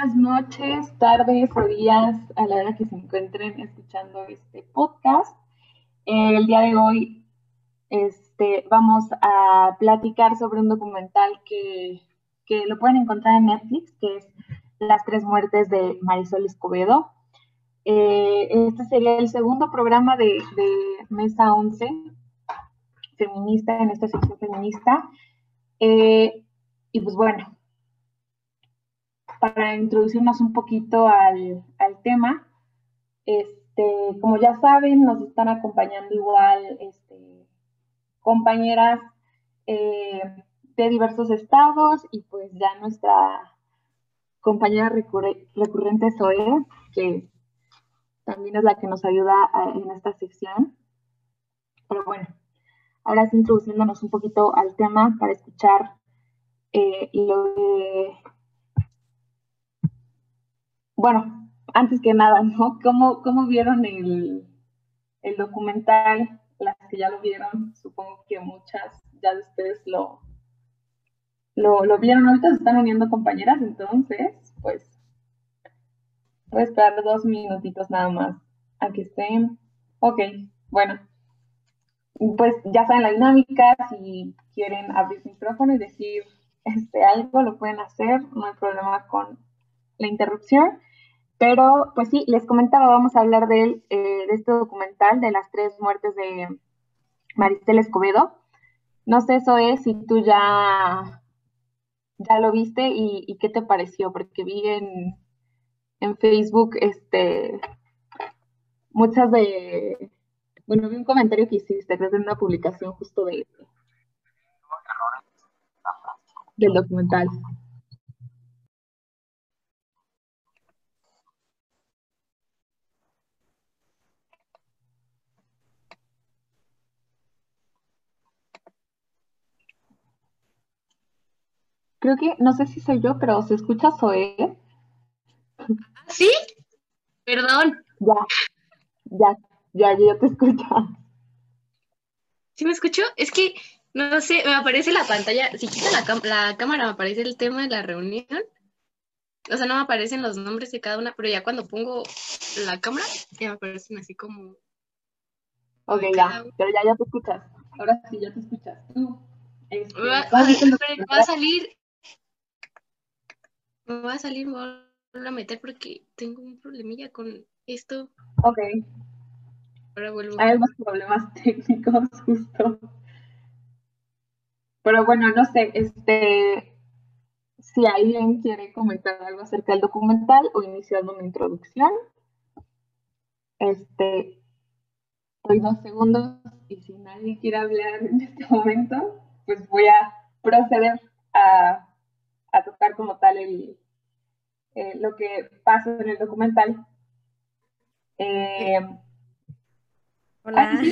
buenas noches, tardes o días a la hora que se encuentren escuchando este podcast. El día de hoy este, vamos a platicar sobre un documental que, lo pueden encontrar en Netflix, que es Las tres muertes de Marisol Escobedo. Eh, este sería el segundo programa de, Mesa 11 feminista, en esta sección feminista. Eh, y pues bueno, para introducirnos un poquito al, tema, este, como ya saben, nos están acompañando igual este, compañeras eh, de diversos estados y pues ya nuestra compañera recurrente Zoe, que también es la que nos ayuda en esta sección. Pero bueno, ahora sí introduciéndonos un poquito al tema para escuchar eh, lo que bueno, antes que nada, ¿no? ¿Cómo, cómo vieron el, documental? Las que ya lo vieron, supongo que muchas ya de ustedes lo, lo, vieron. Ahorita se están uniendo compañeras, entonces, pues, voy a esperar dos minutitos nada más a que estén. Ok, bueno. Pues ya saben la dinámica, si quieren abrir su micrófono y decir este, algo, lo pueden hacer, no hay problema con la interrupción. Pero, pues sí, les comentaba, vamos a hablar de, eh, de este documental de las tres muertes de Maristel Escobedo. No sé, eso es si tú ya, ya lo viste y, qué te pareció, porque vi en, en Facebook este, muchas de, bueno, vi un comentario que hiciste desde una publicación justo de del documental. Creo que, no sé si soy yo, pero se escucha Zoe. ¿Sí? Perdón. Ya, ya, ya, ya te escucho. ¿Sí me escucho? Es que, no sé, me aparece la pantalla, si quita la, la cámara me aparece el tema de la reunión. O sea, no me aparecen los nombres de cada una, pero ya cuando pongo la cámara, ya me aparecen así como... Ok, ya, pero ya, ya te escuchas. Ahora sí, ya te escuchas. Este, va, a salir me voy a salir, me voy a meter porque tengo un problemilla con esto. Ok. Ahora vuelvo. Hay más problemas técnicos, justo. Pero bueno, no sé, este, si alguien quiere comentar algo acerca del documental o iniciando una introducción, este, doy dos segundos y si nadie quiere hablar en este momento, pues voy a proceder a a tocar como tal el, eh, lo que pasa en el documental. Eh, Hola.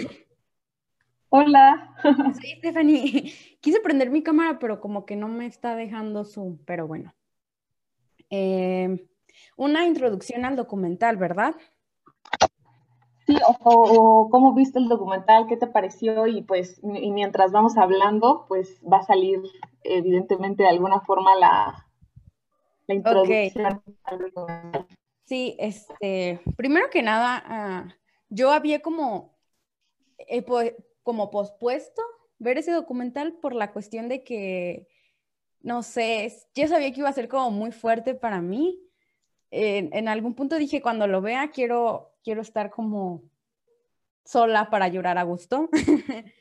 Hola. Soy Stephanie. Quise prender mi cámara, pero como que no me está dejando Zoom, pero bueno. Eh, una introducción al documental, ¿verdad? Sí, o, cómo viste el documental, qué te pareció y pues y mientras vamos hablando, pues va a salir evidentemente de alguna forma la, la introducción al documental. Sí, este, primero que nada, ah, yo había como, eh, como pospuesto ver ese documental por la cuestión de que, no sé, yo sabía que iba a ser como muy fuerte para mí. en algún punto dije, cuando lo vea, quiero quiero estar como sola para llorar a gusto.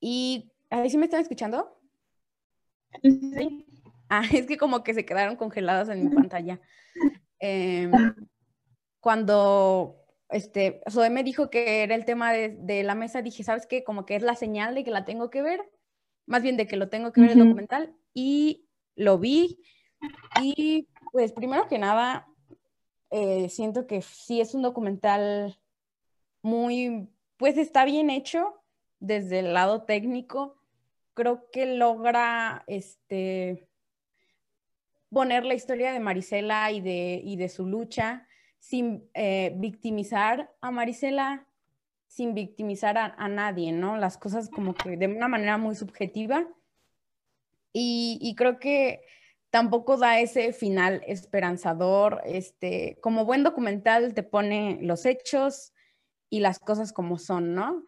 y, ¿a ver si me están escuchando? Sí. Ah, es que como que se quedaron congeladas en mi pantalla. Em, cuando este, Zoe me dijo que era el tema de, la mesa, dije, ¿sabes qué? Como que es la señal de que la tengo que ver, más bien de que lo tengo que ver el documental, y lo vi. Y pues primero que nada, eh, siento que sí es un documental muy, pues está bien hecho desde el lado técnico. Creo que logra este, poner la historia de Marisela y de, y de su lucha sin eh, victimizar a Marisela, sin victimizar a, nadie, ¿no? Las cosas como que de una manera muy subjetiva. Y, y creo que tampoco da ese final esperanzador. Este, como buen documental te pone los hechos y las cosas como son, ¿no?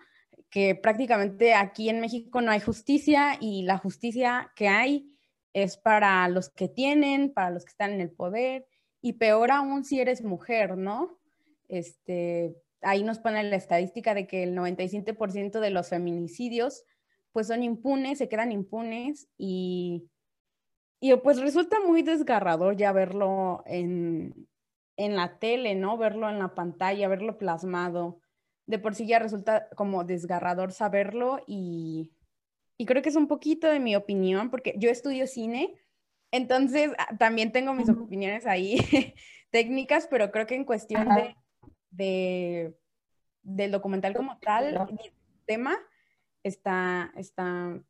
Que prácticamente aquí en México no hay justicia y la justicia que hay es para los que tienen, para los que están en el poder y peor aún si eres mujer, ¿no? Este, ahí nos pone la estadística de que el 97% de los feminicidios pues son impunes, se quedan impunes y, y pues resulta muy desgarrador ya verlo en, en la tele, ¿no? Verlo en la pantalla, verlo plasmado. De por sí ya resulta como desgarrador saberlo y, y creo que es un poquito de mi opinión, porque yo estudio cine, entonces ah, también tengo mis opiniones ahí técnicas, pero creo que en cuestión de, de, del documental como tal, el tema está, está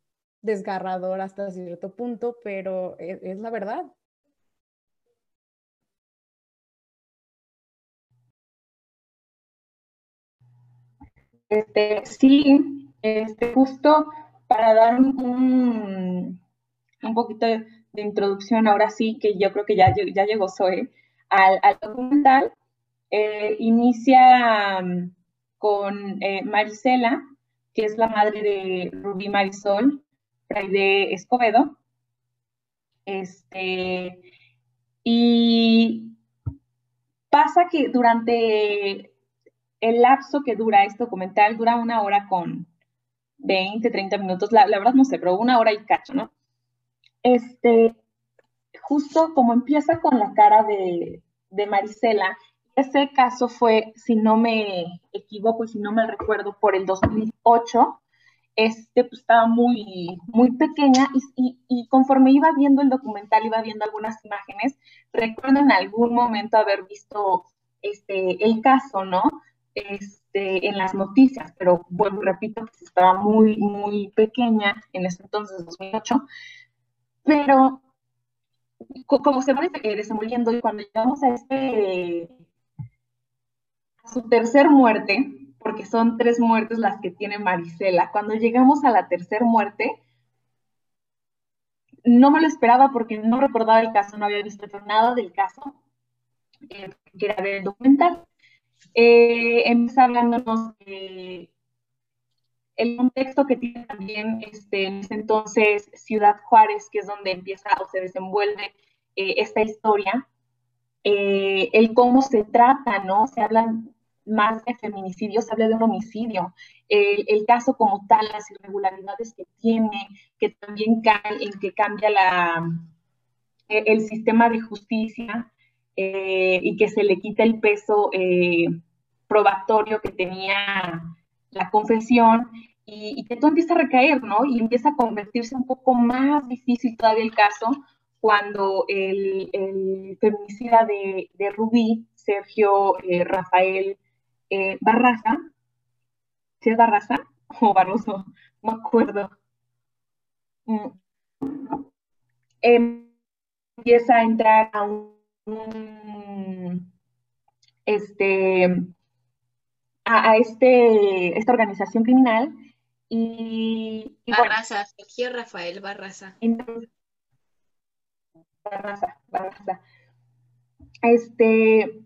desgarrador hasta cierto punto, pero e, es, la verdad. Este, sí, este, justo para dar un, un poquito de, introducción, ahora sí que yo creo que ya, ya llegó Zoe al, al documental, eh, inicia mm, con eh, Marisela, que es la madre de Rubí Marisol, Escobedo. Este, y pasa que durante el lapso que dura este documental, dura una hora con 20, 30 minutos, la, la verdad no sé, pero una hora y cacho, ¿no? Este, justo como empieza con la cara de, de Marisela ese caso fue, si no me equivoco y si no me recuerdo, por el 2008. Este, pues, estaba muy, muy pequeña y, conforme iba viendo el documental, iba viendo algunas imágenes, recuerdo en algún momento haber visto este, el caso, ¿no? Este, en las noticias, pero bueno, repito, pues estaba muy, muy pequeña en ese entonces, 2008, pero como se va desenvolviendo y cuando llegamos a este su tercer muerte, porque son tres muertes las que tiene Marisela, cuando llegamos a la tercera muerte, no me lo esperaba porque no recordaba el caso, no había visto nada del caso, eh, que era ver el documental. Eh, empieza hablándonos de el contexto que tiene también este, en ese entonces Ciudad Juárez, que es donde empieza o se desenvuelve eh, esta historia, eh, el cómo se trata, ¿no? Se hablan más de feminicidio, se habla de un homicidio. El, caso como tal, las irregularidades que tiene, que también cae en que cambia la, e, el sistema de justicia eh, y que se le quita el peso eh, probatorio que tenía la confesión y, que todo empieza a recaer, ¿no? Y empieza a convertirse un poco más difícil todavía el caso cuando el, feminicida de, de Rubí, Sergio eh, Rafael eh, Barraza, ¿sí es Barraza o Barroso? No me acuerdo. Mm. empieza a entrar a un, este, a, este, esta organización criminal y, Barraza, Sergio Rafael Barraza. Barraza, Barraza. Este,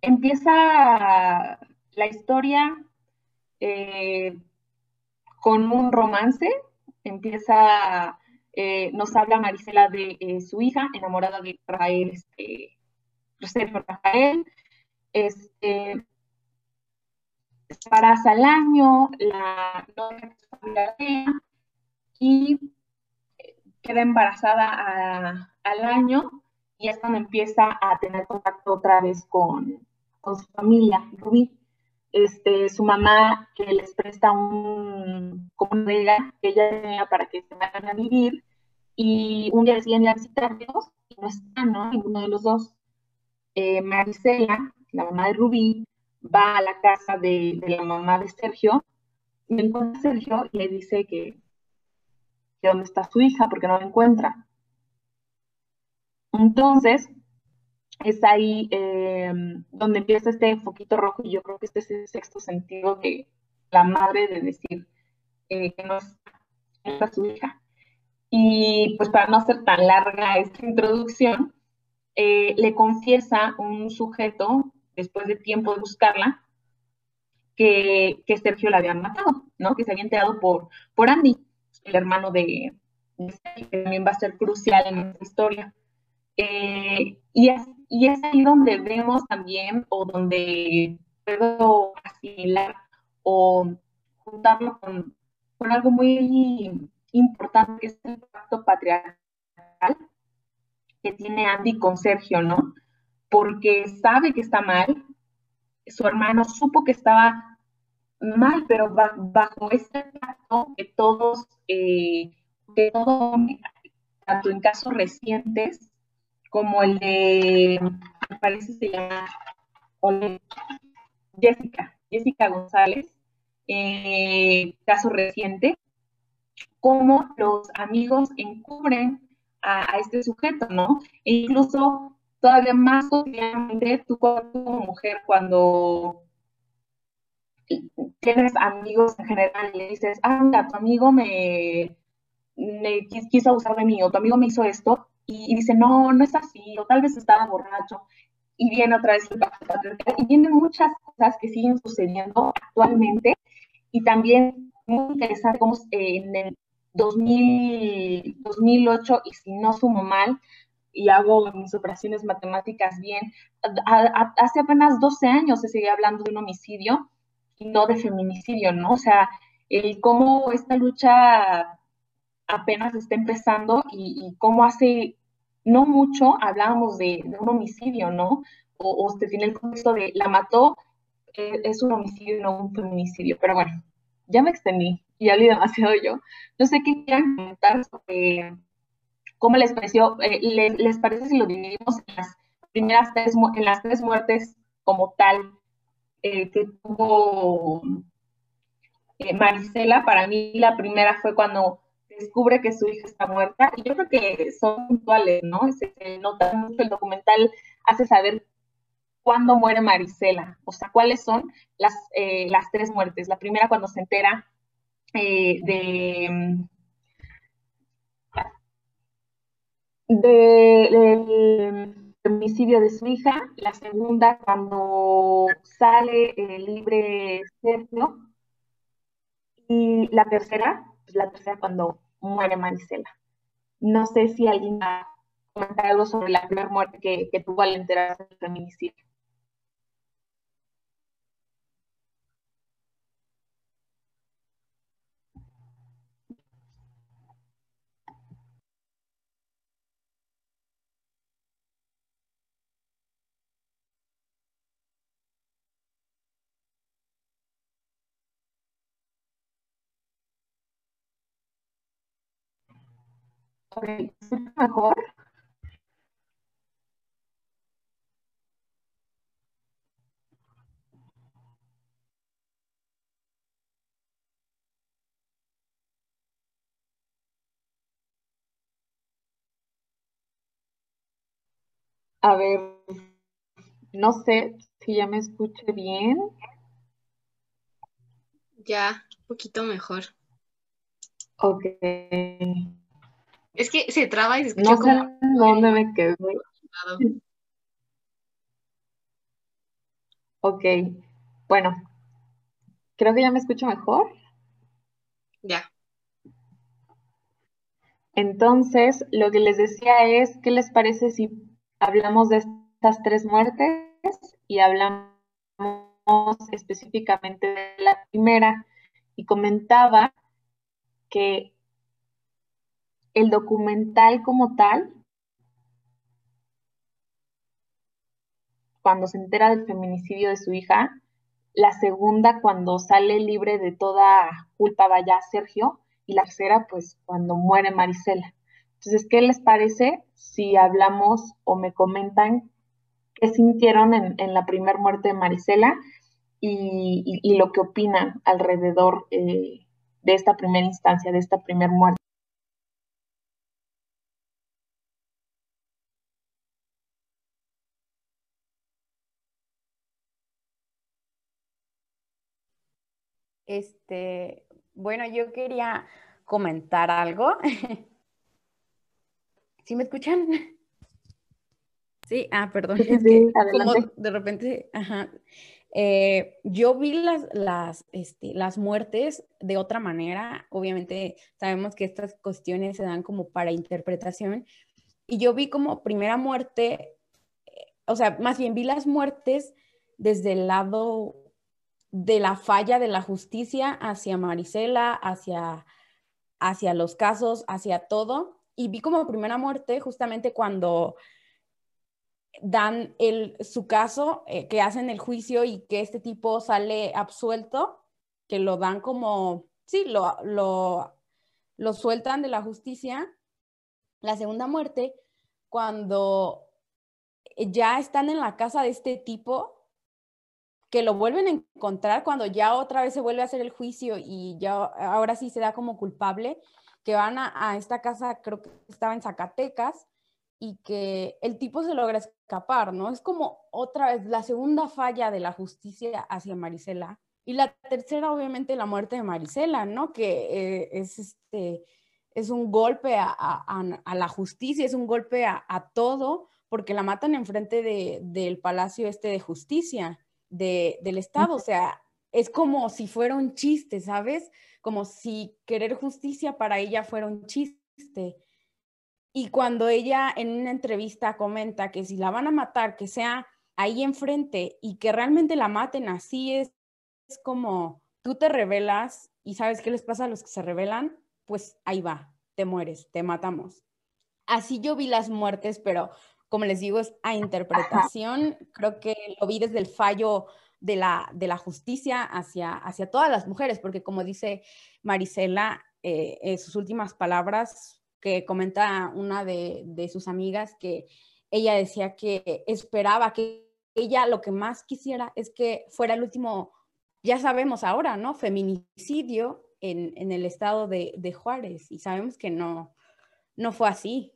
empieza la historia eh, con un romance, empieza, eh, nos habla Marisela de eh, su hija, enamorada de Rafael, este, Rafael, este, se embaraza al año, la novia y queda embarazada al año y es cuando empieza a tener contacto otra vez con, su familia, Rubí. Este, su mamá que les presta un, como una que ella tenía para que se vayan a vivir y un día deciden ir visitarlos y no están, ¿no? Ninguno de los dos. Eh, Marisela, la mamá de Rubí, va a la casa de, de la mamá de Sergio y encuentra a Sergio y le dice que, que dónde está su hija porque no la encuentra. Entonces, es ahí eh, donde empieza este foquito rojo y yo creo que este es el sexto sentido de la madre de decir eh, que no está, su hija. Y pues para no hacer tan larga esta introducción, eh, le confiesa un sujeto, después de tiempo de buscarla, que, que, Sergio la había matado, ¿no? Que se había enterado por, por Andy, el hermano de, que también va a ser crucial en esta historia. Eh, y, es, y es ahí donde vemos también, o donde puedo asimilar o juntarlo con, con algo muy importante, que es el pacto patriarcal que tiene Andy con Sergio, ¿no? Porque sabe que está mal, su hermano supo que estaba mal, pero bajo este pacto que todos, eh, que todo, tanto en casos recientes como el de, me parece se llama Jessica, Jessica González, eh, caso reciente, cómo los amigos encubren a, este sujeto, ¿no? E incluso todavía más obviamente tú como mujer cuando tienes amigos en general y le dices, ah, mira, tu amigo me, me quiso abusar de mí o tu amigo me hizo esto y, dice, no, no es así, o tal vez estaba borracho y viene otra vez el y vienen muchas cosas que siguen sucediendo actualmente y también muy interesante cómo eh, en el 2000, 2008, y si no sumo mal, y hago mis operaciones matemáticas bien, hace apenas 12 años se sigue hablando de un homicidio y no de feminicidio, ¿no? O sea, el cómo esta lucha apenas está empezando y, cómo hace no mucho hablábamos de, un homicidio, ¿no? O, o se tiene el contexto de la mató, eh, es un homicidio y no un feminicidio. Pero bueno, ya me extendí y hablé demasiado yo. No sé qué quieran comentar sobre cómo les pareció, eh, les, parece si lo dividimos en las primeras tres, en las tres muertes como tal eh, que tuvo Marisela. Para mí la primera fue cuando descubre que su hija está muerta y yo creo que son puntuales, ¿no? Se, nota mucho el documental, hace saber cuándo muere Marisela, o sea, cuáles son las, las tres muertes. La primera cuando se entera eh, de, del homicidio de su hija, la segunda cuando sale el libre Sergio y la tercera, pues la tercera cuando muere Marisela. No sé si alguien va a comentar algo sobre la primera muerte que, que tuvo al enterarse del feminicidio. Mejor? A ver, no sé si ya me escuché bien. Ya, un poquito mejor. Ok. Es que se traba y se escucha no sé dónde me quedé. Ok, bueno, creo que ya me escucho mejor. Ya. Entonces, lo que les decía es, ¿qué les parece si hablamos de estas tres muertes y hablamos específicamente de la primera? Y comentaba que el documental como tal, cuando se entera del feminicidio de su hija, la segunda cuando sale libre de toda culpa vaya Sergio y la tercera pues cuando muere Marisela. Entonces, ¿qué les parece si hablamos o me comentan qué sintieron en, la primera muerte de Marisela y, lo que opinan alrededor eh, de esta primera instancia, de esta primera muerte? Este, bueno, yo quería comentar algo. ¿Sí me escuchan? Sí, ah, perdón. es que como de repente, ajá. Eh, yo vi las, las, este, las muertes de otra manera. Obviamente sabemos que estas cuestiones se dan como para interpretación. Y yo vi como primera muerte, eh, o sea, más bien vi las muertes desde el lado de la falla de la justicia hacia Marisela, hacia, hacia los casos, hacia todo. Y vi como primera muerte justamente cuando dan el, su caso, eh, que hacen el juicio y que este tipo sale absuelto, que lo dan como, sí, lo, lo, lo sueltan de la justicia. La segunda muerte, cuando ya están en la casa de este tipo, que lo vuelven a encontrar cuando ya otra vez se vuelve a hacer el juicio y ya ahora sí se da como culpable, que van a, a esta casa, creo que estaba en Zacatecas, y que el tipo se logra escapar, ¿no? Es como otra vez la segunda falla de la justicia hacia Marisela. Y la tercera, obviamente, la muerte de Marisela, ¿no? Que eh, es, este, es un golpe a, a, la justicia, es un golpe a, todo, porque la matan enfrente de, del Palacio este de Justicia de, del Estado. O sea, es como si fuera un chiste, ¿sabes? Como si querer justicia para ella fuera un chiste. Y cuando ella en una entrevista comenta que si la van a matar, que sea ahí enfrente y que realmente la maten así es, es como tú te revelas y sabes qué les pasa a los que se revelan, pues ahí va, te mueres, te matamos. Así yo vi las muertes, pero como les digo, es a interpretación. Creo que lo vi desde el fallo de la, de la justicia hacia, hacia todas las mujeres, porque como dice Marisela, eh, en sus últimas palabras que comenta una de, sus amigas que ella decía que esperaba que ella lo que más quisiera es que fuera el último, ya sabemos ahora, ¿no? Feminicidio en, el estado de, Juárez y sabemos que no, no fue así.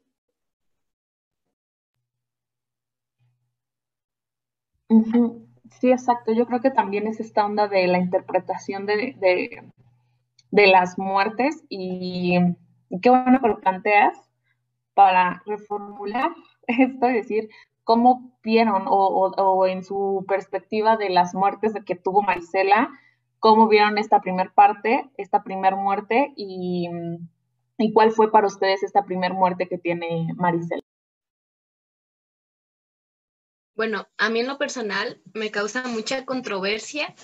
Sí, exacto. Yo creo que también es esta onda de la interpretación de, de las muertes y qué bueno que lo planteas para reformular esto y decir cómo vieron o, en su perspectiva de las muertes que tuvo Marisela, cómo vieron esta primer parte, esta primer muerte y, y cuál fue para ustedes esta primer muerte que tiene Marisela. Bueno, a mí en lo personal me causa mucha controversia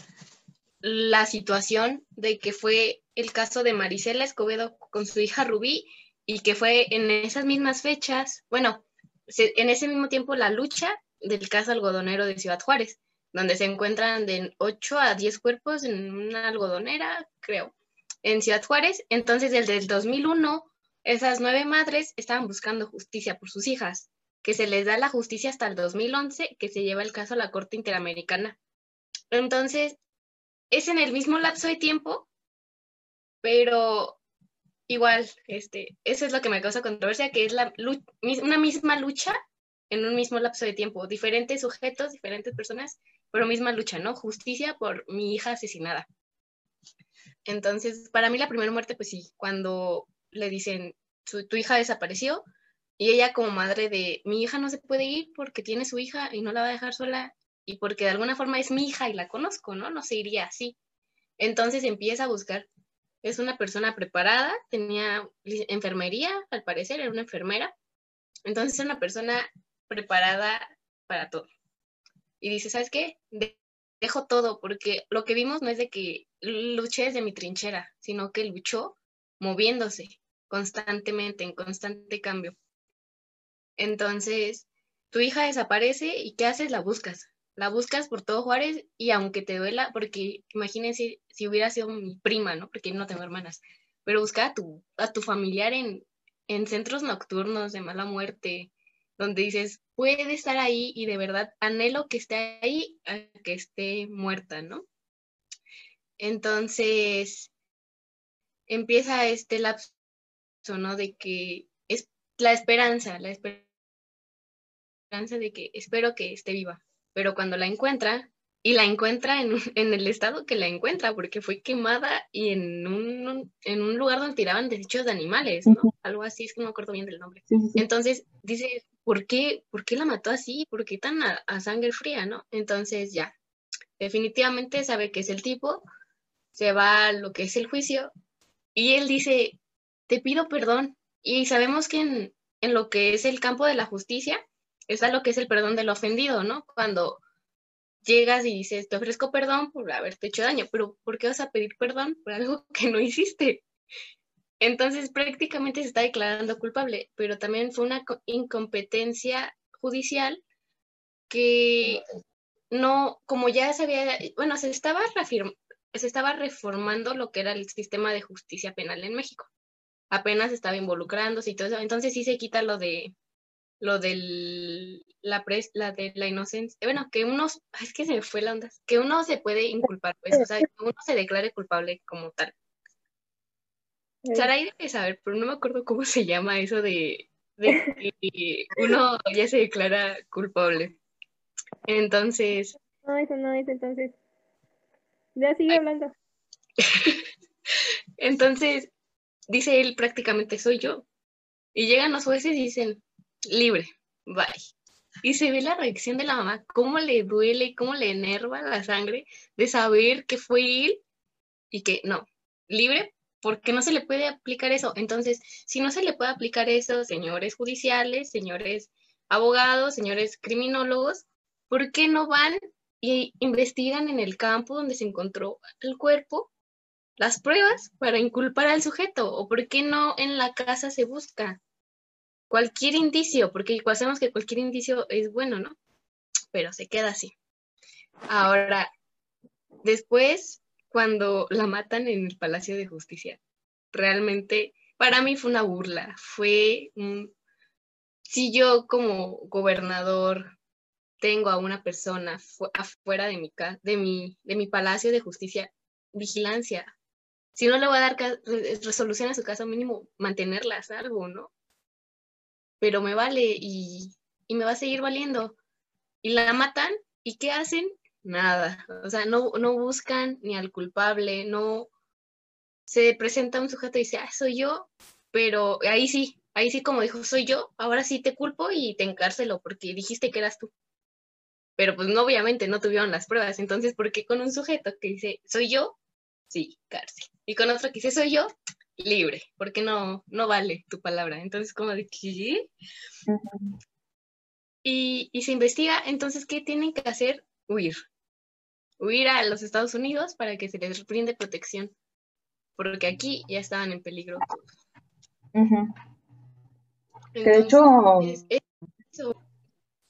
la situación de que fue el caso de Marisela Escobedo con su hija Rubí y que fue en esas mismas fechas, bueno, en ese mismo tiempo la lucha del caso algodonero de Ciudad Juárez, donde se encuentran de 8 a 10 cuerpos en una algodonera, creo, en Ciudad Juárez. Entonces, desde el 2001, esas nueve madres estaban buscando justicia por sus hijas, que se les da la justicia hasta el 2011, que se lleva el caso a la Corte Interamericana. Entonces, es en el mismo lapso de tiempo pero igual, este, eso es lo que me causa controversia, que es la, una misma lucha en un mismo lapso de tiempo, diferentes sujetos, diferentes personas, pero misma lucha, ¿no? Justicia por mi hija asesinada. Entonces, para mí la primera muerte, pues sí, cuando le dicen, tu hija desapareció, y ella como madre de, mi hija no se puede ir porque tiene su hija y no la va a dejar sola, y porque de alguna forma es mi hija y la conozco, ¿no? No se iría así. Entonces empieza a buscar es una persona preparada, tenía enfermería, al parecer, era una enfermera. Entonces es una persona preparada para todo. Y dice, ¿sabes qué? dejo todo, porque lo que vimos no es de que luché desde mi trinchera, sino que luchó moviéndose constantemente, en constante cambio. Entonces, tu hija desaparece y ¿qué haces? La buscas la buscas por todo Juárez y aunque te duela, porque imagínense si hubiera sido mi prima, ¿no? Porque no tengo hermanas, pero buscar a tu, a tu familiar en, en centros nocturnos de mala muerte, donde dices, puede estar ahí y de verdad anhelo que esté ahí a que esté muerta, ¿no? Entonces, empieza este lapso, ¿no? De que es la esperanza, la esperanza de que espero que esté viva pero cuando la encuentra, y la encuentra en, en, el estado que la encuentra, porque fue quemada y en un, en un lugar donde tiraban desechos de animales, ¿no? Algo así, es que no me acuerdo bien del nombre. Entonces dice, ¿por qué, ¿por qué la mató así? ¿Por qué tan a, a, sangre fría, no? Entonces ya, definitivamente sabe que es el tipo, se va a lo que es el juicio y él dice, te pido perdón. Y sabemos que en, en lo que es el campo de la justicia, está lo que es el perdón del ofendido, ¿no? Cuando llegas y dices, te ofrezco perdón por haberte hecho daño, pero ¿por qué vas a pedir perdón por algo que no hiciste? Entonces prácticamente se está declarando culpable, pero también fue una incompetencia judicial que no, como ya se había, bueno, se estaba, se estaba reformando lo que era el sistema de justicia penal en México. Apenas estaba involucrándose y todo eso, entonces sí se quita lo de lo de la, pres, la de la inocencia, bueno, que uno, es que se me fue la onda, que uno se puede inculpar, pues, o sea, que uno se declare culpable como tal. Saray debe saber, pero no me acuerdo cómo se llama eso de, de que uno ya se declara culpable. Entonces. No, eso no es entonces. Ya sigue hablando. entonces, dice él prácticamente soy yo. Y llegan los jueces y dicen, libre, bye. Y se ve la reacción de la mamá, cómo le duele, cómo le enerva la sangre de saber que fue él y que no, libre, porque no se le puede aplicar eso. Entonces, si no se le puede aplicar eso, señores judiciales, señores abogados, señores criminólogos, ¿por qué no van y investigan en el campo donde se encontró el cuerpo las pruebas para inculpar al sujeto? ¿O por qué no en la casa se busca? Cualquier indicio, porque sabemos que cualquier indicio es bueno, ¿no? Pero se queda así. Ahora, después, cuando la matan en el Palacio de Justicia, realmente para mí fue una burla, fue un... Si yo como gobernador tengo a una persona afuera de mi, de, mi, de mi Palacio de Justicia, vigilancia. Si no le voy a dar resolución a su caso, mínimo mantenerla a salvo, ¿no? Pero me vale y, me va a seguir valiendo. Y la matan y ¿qué hacen? Nada. O sea, no, no buscan ni al culpable, no se presenta un sujeto y dice, ah, soy yo, pero ahí sí, ahí sí como dijo, soy yo, ahora sí te culpo y te encárcelo porque dijiste que eras tú. Pero pues no, obviamente no tuvieron las pruebas, entonces, ¿por qué con un sujeto que dice, soy yo? Sí, cárcel. Y con otro que dice, soy yo, libre, porque no, no vale tu palabra. Entonces, como de ¿qué? y, y se investiga, entonces, ¿qué tienen que hacer? Huir. Huir a los Estados Unidos para que se les brinde protección, porque aquí ya estaban en peligro de hecho,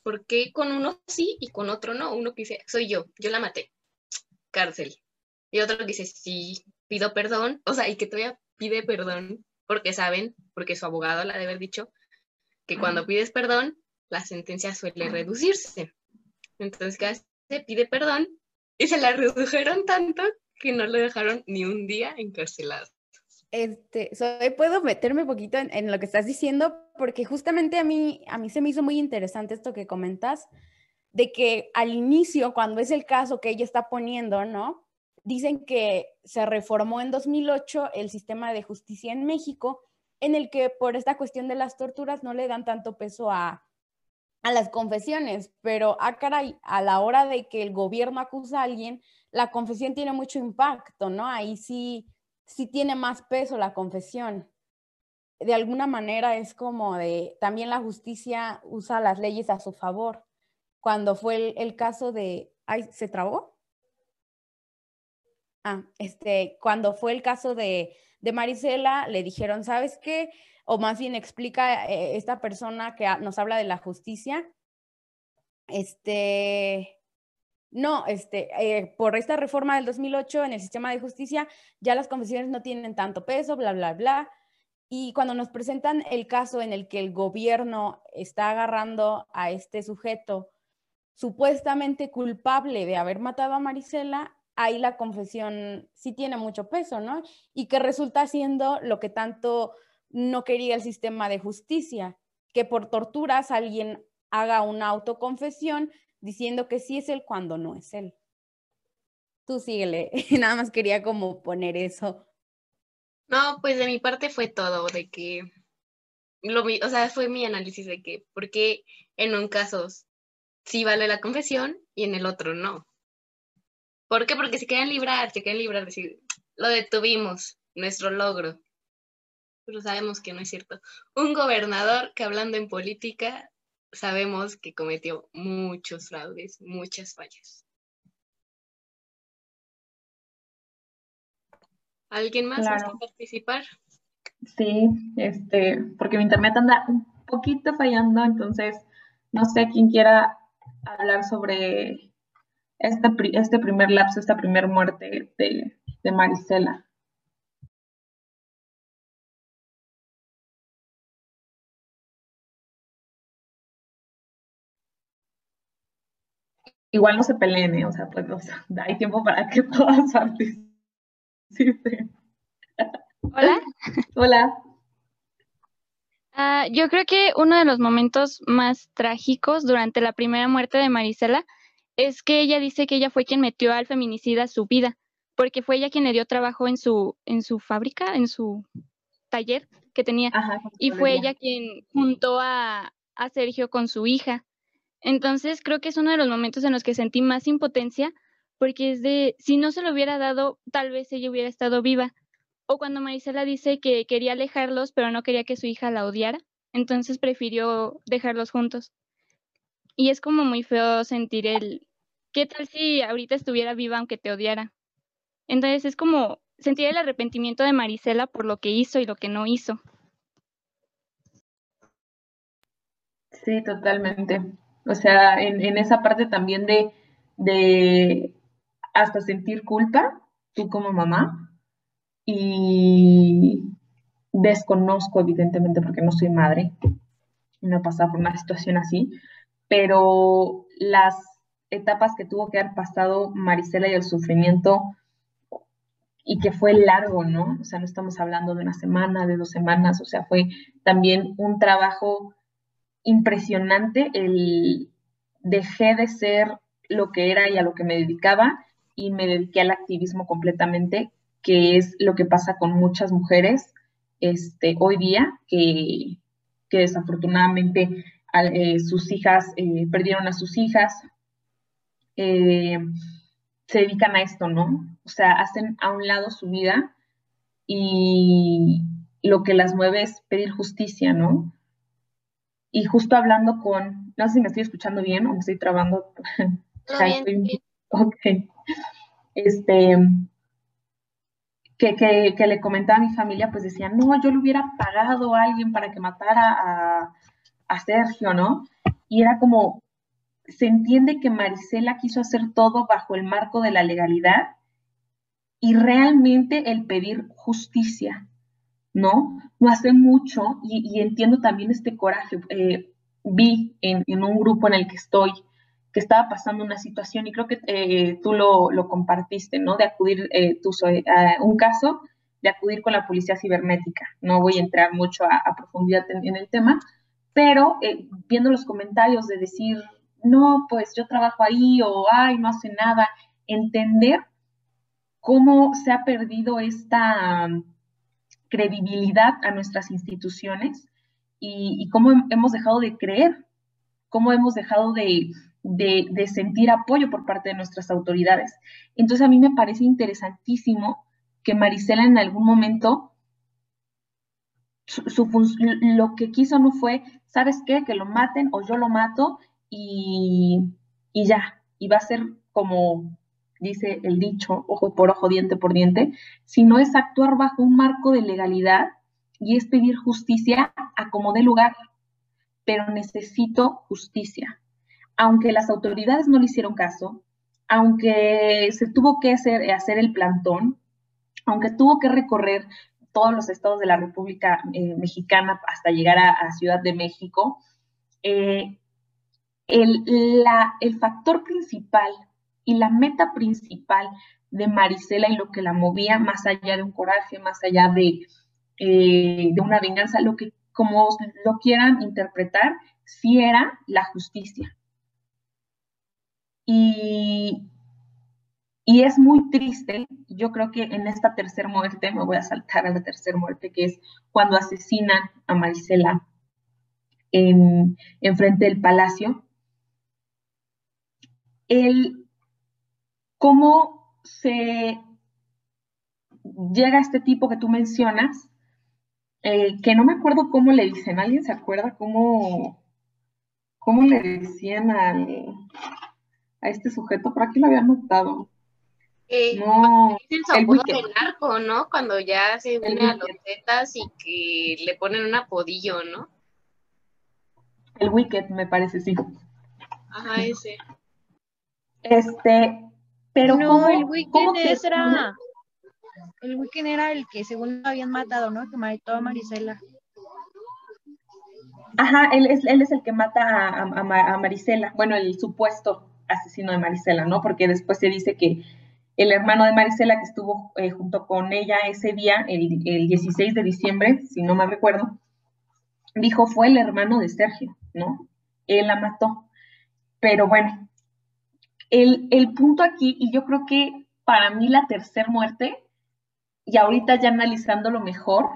¿por qué con uno sí y con otro no? Uno que dice, soy yo, yo la maté, cárcel. Y otro que dice, sí, pido perdón, o sea, y que todavía pide perdón porque saben, porque su abogado le ha de haber dicho, que cuando pides perdón, la sentencia suele reducirse. Entonces, cada se pide perdón y se la redujeron tanto que no lo dejaron ni un día encarcelado. Este, puedo meterme un poquito en, en, lo que estás diciendo, porque justamente a mí, a mí se me hizo muy interesante esto que comentas, de que al inicio, cuando es el caso que ella está poniendo, ¿no? Dicen que se reformó en 2008 el sistema de justicia en México, en el que por esta cuestión de las torturas no le dan tanto peso a, las confesiones, pero a ah, caray, a la hora de que el gobierno acusa a alguien, la confesión tiene mucho impacto, ¿no? Ahí sí, sí tiene más peso la confesión. De alguna manera es como de, también la justicia usa las leyes a su favor. Cuando fue el, el caso de, ay, ¿se trabó? Ah, este, cuando fue el caso de, de Marisela, le dijeron, ¿sabes qué? O más bien explica eh, esta persona que nos habla de la justicia, este, no, este, eh, por esta reforma del 2008 en el sistema de justicia, ya las confesiones no tienen tanto peso, bla, bla, bla. Y cuando nos presentan el caso en el que el gobierno está agarrando a este sujeto supuestamente culpable de haber matado a Marisela, ahí la confesión sí tiene mucho peso, ¿no? Y que resulta siendo lo que tanto no quería el sistema de justicia, que por torturas alguien haga una autoconfesión diciendo que sí es él cuando no es él. tú síguele. Nada más quería como poner eso. No, pues de mi parte fue todo, de que, lo, o sea, fue mi análisis de que, ¿por qué en un caso sí vale la confesión y en el otro no? ¿Por qué? Porque se quieren librar, se quieren librar, decir, lo detuvimos, nuestro logro. Pero sabemos que no es cierto. Un gobernador que hablando en política, sabemos que cometió muchos fraudes, muchas fallas. ¿Alguien más claro. participar? Sí, este, porque mi internet anda un poquito fallando, entonces no sé quién quiera hablar sobre este, este primer lapso, esta primera muerte de, de Marisela. Igual no se peleen, ¿eh? o sea, pues hay tiempo para que todas participen. Hola. Hola. Ah, yo creo que uno de los momentos más trágicos durante la primera muerte de Marisela es que ella dice que ella fue quien metió al feminicida a su vida, porque fue ella quien le dio trabajo en su, en su fábrica, en su taller que tenía, y fue ella quien juntó a, a Sergio con su hija. Entonces creo que es uno de los momentos en los que sentí más impotencia, porque es de, si no se lo hubiera dado, tal vez ella hubiera estado viva. O cuando Marisela dice que quería alejarlos, pero no quería que su hija la odiara, entonces prefirió dejarlos juntos. Y es como muy feo sentir el, ¿qué tal si ahorita estuviera viva aunque te odiara? Entonces es como sentir el arrepentimiento de Marisela por lo que hizo y lo que no hizo. Sí, totalmente. O sea, en, en esa parte también de, de hasta sentir culpa, tú como mamá, y desconozco evidentemente porque no soy madre, no he pasado por una situación así, pero las etapas que tuvo que haber pasado Marisela y el sufrimiento y que fue largo, ¿no? O sea, no estamos hablando de una semana, de dos semanas, o sea, fue también un trabajo impresionante el dejé de ser lo que era y a lo que me dedicaba y me dediqué al activismo completamente, que es lo que pasa con muchas mujeres este, hoy día, que, desafortunadamente eh, sus hijas eh, perdieron a sus hijas, eh, se dedican a esto, ¿no? O sea, hacen a un lado su vida y lo que las mueve es pedir justicia, ¿no? Y justo hablando con, no sé si me estoy escuchando bien o me estoy trabando. Ok. Este, que, le comentaba a mi familia, pues decían, no, yo le hubiera pagado a alguien para que matara a, a Sergio, ¿no? Y era como, se entiende que Marisela quiso hacer todo bajo el marco de la legalidad y realmente el pedir justicia, ¿no? No hace mucho, y, entiendo también este coraje, eh, vi en, un grupo en el que estoy que estaba pasando una situación y creo que eh, tú lo, compartiste, ¿no? De acudir, eh, tú a un caso de acudir con la policía cibernética. No voy a entrar mucho a, profundidad en, el tema, pero viendo los comentarios de decir, no, pues yo trabajo ahí o, ay, no hace nada, entender cómo se ha perdido esta um, credibilidad a nuestras instituciones y, cómo hemos dejado de creer, cómo hemos dejado de de, sentir apoyo por parte de nuestras autoridades. Entonces a mí me parece interesantísimo que Marisela en algún momento lo que quiso no fue, ¿sabes qué? Que lo maten o yo lo mato y, y ya, y va a ser como dice el dicho, ojo por ojo, diente por diente, sino es actuar bajo un marco de legalidad y es pedir justicia a como dé lugar, pero necesito justicia. Aunque las autoridades no le hicieron caso, aunque se tuvo que hacer, hacer el plantón, aunque tuvo que recorrer todos los estados de la República eh, Mexicana hasta llegar a, Ciudad de México, eh, el, el, factor principal y la meta principal de Marisela y lo que la movía, más allá de un coraje, más allá de, eh, de una venganza, lo que como lo quieran interpretar, sí era la justicia. Y, Y es muy triste, yo creo que en esta tercera muerte, me voy a saltar a la tercera muerte, que es cuando asesinan a Marisela en, frente del palacio. El, cómo se llega este tipo que tú mencionas, eh, que no me acuerdo cómo le dicen, ¿alguien se acuerda cómo, cómo le decían al, a este sujeto? Por aquí lo había notado. Eh, no, el apodo de narco, ¿no? Cuando ya se une a los zetas y que le ponen un apodillo, ¿no? El Wicked, me parece, sí. Ajá, ese. Este, pero no, el Wicked era... El Wicked era el que según lo habían matado, ¿no? Que mató a Marisela. Ajá, él es, él es el que mata a, a, Marisela, bueno, el supuesto asesino de Marisela, ¿no? Porque después se dice que el hermano de Marisela que estuvo eh, junto con ella ese día, el, el, 16 de diciembre, si no mal recuerdo, dijo fue el hermano de Sergio, ¿no? Él la mató. Pero bueno, el, el punto aquí, y yo creo que para mí la tercera muerte, y ahorita ya analizándolo mejor,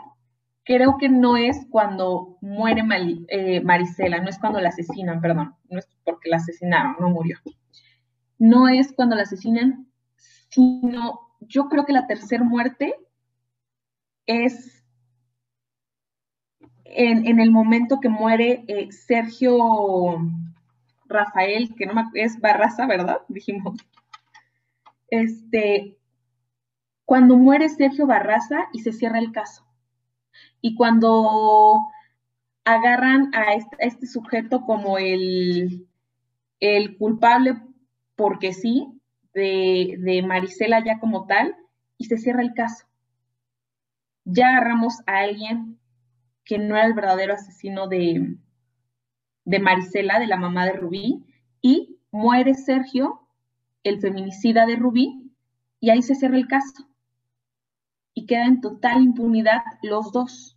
creo que no es cuando muere eh, Marisela, no es cuando la asesinan, perdón, no es porque la asesinaron, no murió. No es cuando la asesinan, sino yo creo que la tercera muerte es en, el momento que muere eh, Sergio Rafael, que no me, es Barraza, ¿verdad? Dijimos. Este, cuando muere Sergio Barraza y se cierra el caso. Y cuando agarran a este, sujeto como el, culpable, porque sí, de, Marisela ya como tal, y se cierra el caso. Ya agarramos a alguien que no era el verdadero asesino de, de Marisela, de la mamá de Rubí, y muere Sergio, el feminicida de Rubí, y ahí se cierra el caso. Y queda en total impunidad los dos.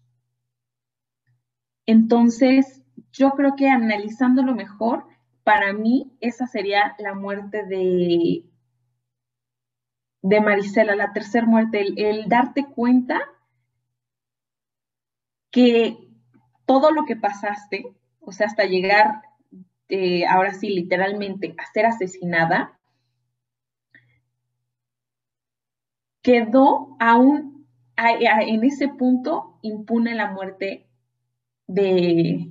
Entonces, yo creo que analizándolo mejor, para mí esa sería la muerte de, de Marisela, la tercera muerte, el, darte cuenta que todo lo que pasaste, o sea, hasta llegar, eh, ahora sí, literalmente, a ser asesinada, quedó aún en ese punto impune la muerte de,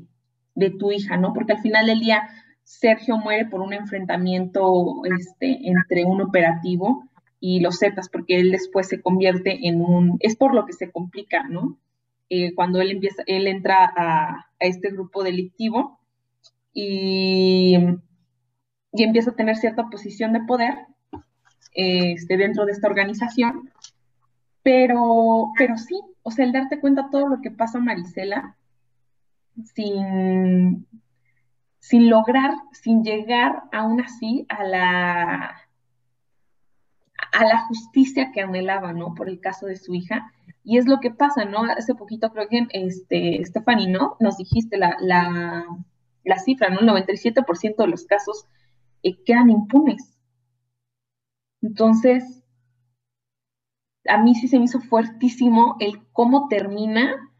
de, tu hija, ¿no? Porque al final del día Sergio muere por un enfrentamiento este, entre un operativo y los Zetas, porque él después se convierte en un, es por lo que se complica, ¿no? Eh, cuando él empieza, él entra a, este grupo delictivo y, y, empieza a tener cierta posición de poder este, dentro de esta organización, pero, pero sí, o sea, el darte cuenta todo lo que pasa a Marisela sin, sin lograr, sin llegar aún así a la a la justicia que anhelaba, ¿no? Por el caso de su hija. Y es lo que pasa, ¿no? Hace poquito creo que, este, Stephanie, ¿no? Nos dijiste la, la, cifra, ¿no? El 97% de los casos eh, quedan impunes. Entonces, a mí sí se me hizo fuertísimo el cómo termina,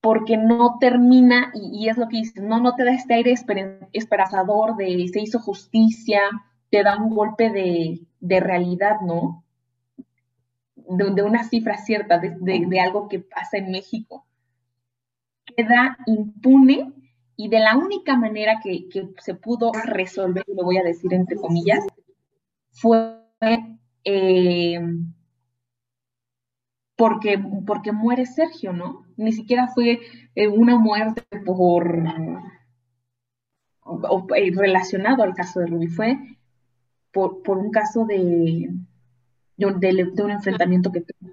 porque no termina, y, es lo que dices, no, no te da este aire esperanzador de se hizo justicia, te da un golpe de, realidad, ¿no? De, una cifra cierta, de, algo que pasa en México. Queda impune y de la única manera que, se pudo resolver, lo voy a decir entre comillas, fue eh, porque, porque muere Sergio, ¿no? Ni siquiera fue eh, una muerte por eh, relacionado al caso de Ruby, fue por, un caso de, de, un enfrentamiento que tuvo.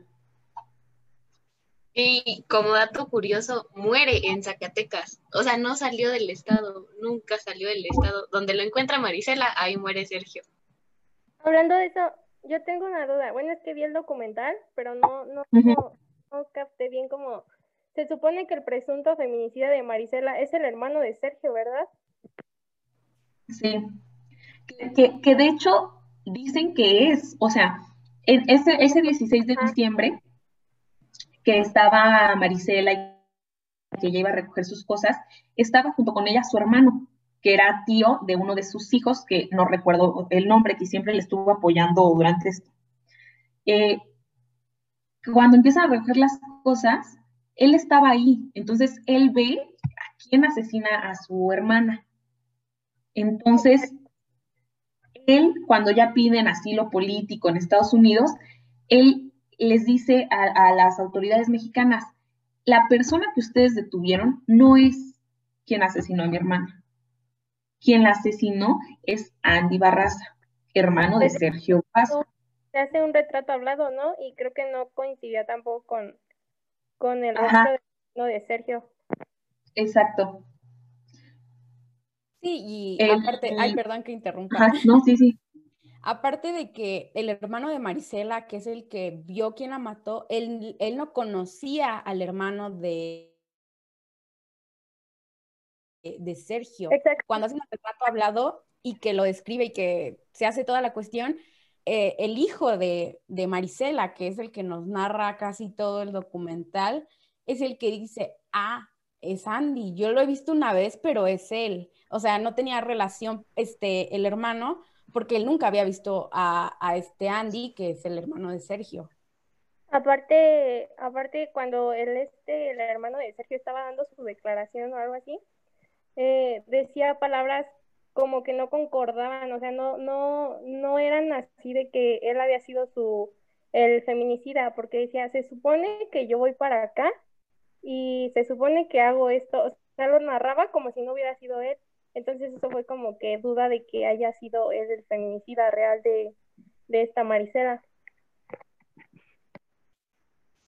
Y como dato curioso, muere en Zacatecas. O sea, no salió del estado, nunca salió del estado. Donde lo encuentra Marisela, ahí muere Sergio. Hablando de eso, yo tengo una duda. Bueno, es que vi el documental, pero no, no, no, no capté bien como... Se supone que el presunto feminicida de Marisela es el hermano de Sergio, ¿verdad? Sí, que, de hecho dicen que es, o sea, ese, ese 16 de diciembre que estaba Marisela y que ella iba a recoger sus cosas, estaba junto con ella su hermano, que era tío de uno de sus hijos, que no recuerdo el nombre, que siempre le estuvo apoyando durante esto. Eh, cuando empiezan a recoger las cosas, él estaba ahí, entonces él ve a quién asesina a su hermana. Entonces, él, cuando ya piden asilo político en Estados Unidos, él les dice a, a las autoridades mexicanas, la persona que ustedes detuvieron no es quien asesinó a mi hermana. Quien la asesinó es Andy Barraza, hermano de Sergio Paz. Se hace un retrato hablado, ¿no? Y creo que no coincidía tampoco con, con el resto de, Sergio. Exacto. Sí, y aparte, ay, perdón que interrumpa. no, sí, sí. Aparte de que el hermano de Marisela, que es el que vio quién la mató, él, él no conocía al hermano de, de Sergio. Cuando hace un retrato hablado y que lo describe y que se hace toda la cuestión, eh, el hijo de, de, Marisela, que es el que nos narra casi todo el documental, es el que dice, ah, es Andy, yo lo he visto una vez, pero es él. O sea, no tenía relación este, el hermano, porque él nunca había visto a, a este Andy, que es el hermano de Sergio. Aparte, aparte cuando él, este, el hermano de Sergio estaba dando su declaración o algo así, eh, decía palabras como que no concordaban, o sea, no, no, no eran así de que él había sido su, el feminicida, porque decía, se supone que yo voy para acá y se supone que hago esto, o sea, lo narraba como si no hubiera sido él, entonces eso fue como que duda de que haya sido él el feminicida real de, de esta Maricela.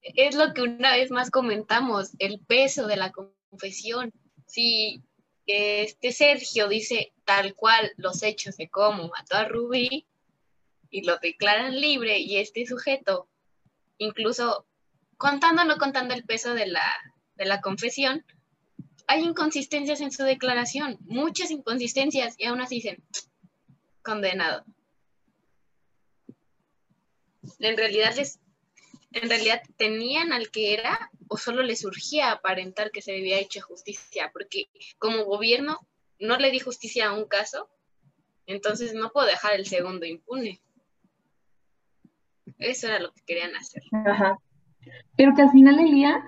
Es lo que una vez más comentamos, el peso de la confesión. Si este Sergio dice tal cual los hechos de cómo mató a Rubí y lo declaran libre y este sujeto, incluso contando o no contando el peso de la, de la confesión, hay inconsistencias en su declaración, muchas inconsistencias y aún así dicen, condenado. En realidad les, en realidad tenían al que era o solo le surgía aparentar que se había hecho justicia, porque como gobierno no le di justicia a un caso, entonces no puedo dejar el segundo impune. Eso era lo que querían hacer. Ajá. Pero que al final del día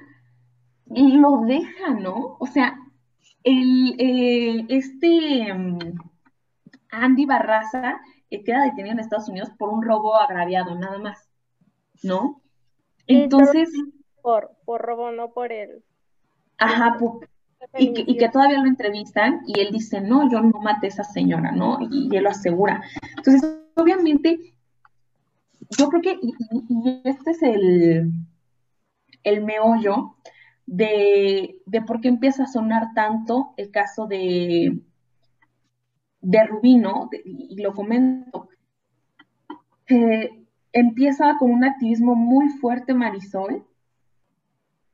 lo deja, ¿no? O sea, el, eh, este mm, Andy Barraza que queda detenido en Estados Unidos por un robo agraviado, nada más, ¿no? Entonces por, por robo, no por el... Ajá, y, que, y, que, todavía lo entrevistan y él dice, no, yo no maté a esa señora, ¿no? Y, él lo asegura. Entonces, obviamente, yo creo que, y, este es el, el meollo de, de, por qué empieza a sonar tanto el caso de, de Rubino, y lo comento. Empieza con un activismo muy fuerte Marisol,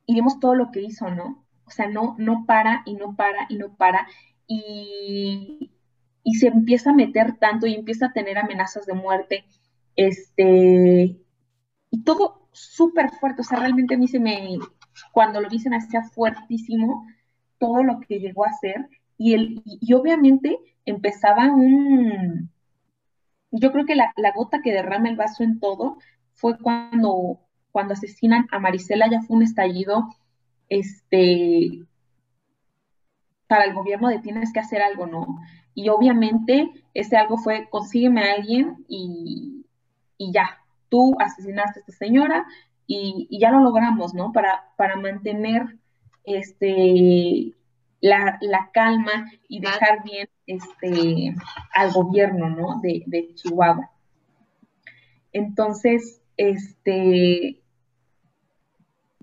y vemos todo lo que hizo, ¿no? O sea, no, no para y no para y no para y, y se empieza a meter tanto y empieza a tener amenazas de muerte, este, y todo súper fuerte, o sea, realmente a mí se me, cuando lo dicen hacía fuertísimo todo lo que llegó a hacer y, el, y, obviamente empezaba un, yo creo que la, la, gota que derrama el vaso en todo fue cuando cuando asesinan a Marisela ya fue un estallido este, para el gobierno de tienes que hacer algo, ¿no? Y obviamente ese algo fue consígueme a alguien y, ya, tú asesinaste a esta señora y, ya lo logramos, ¿no? Para, para mantener este, la, calma y dejar bien este, al gobierno, ¿no? De, de Chihuahua. Entonces, este,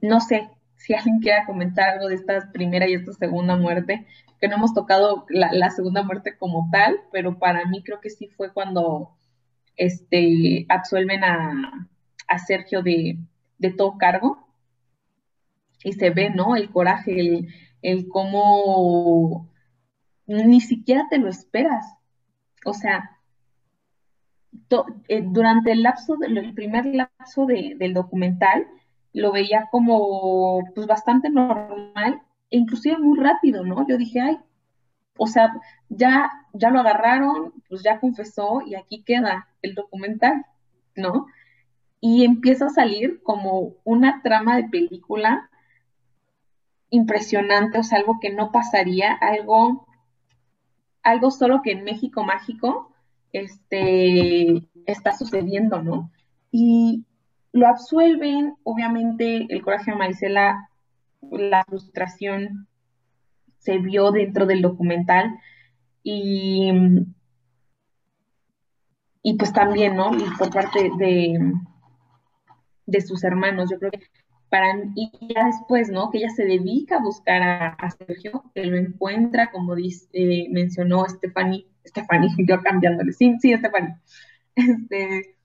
no sé si alguien quiera comentar algo de esta primera y esta segunda muerte, que no hemos tocado la, segunda muerte como tal, pero para mí creo que sí fue cuando este, absuelven a, Sergio de, todo cargo y se ve, ¿no? El coraje, el, el cómo ni siquiera te lo esperas. O sea, eh, durante el lapso, del primer lapso del documental, lo veía como pues bastante normal e inclusive muy rápido, ¿no? Yo dije, ay, o sea, ya, ya lo agarraron, pues ya confesó y aquí queda el documental, ¿no? Y empieza a salir como una trama de película impresionante, o sea, algo que no pasaría, algo, algo solo que en México mágico este, está sucediendo, ¿no? Y lo absuelven, obviamente el coraje de Marisela, la frustración se vio dentro del documental y, y pues también, ¿no? Y por parte de, de sus hermanos, yo creo que para, y ya después, ¿no? Que ella se dedica a buscar a, Sergio, que lo encuentra, como dice, eh, mencionó Stephanie, Stephanie, yo cambiándole, sí, sí, Stephanie, este,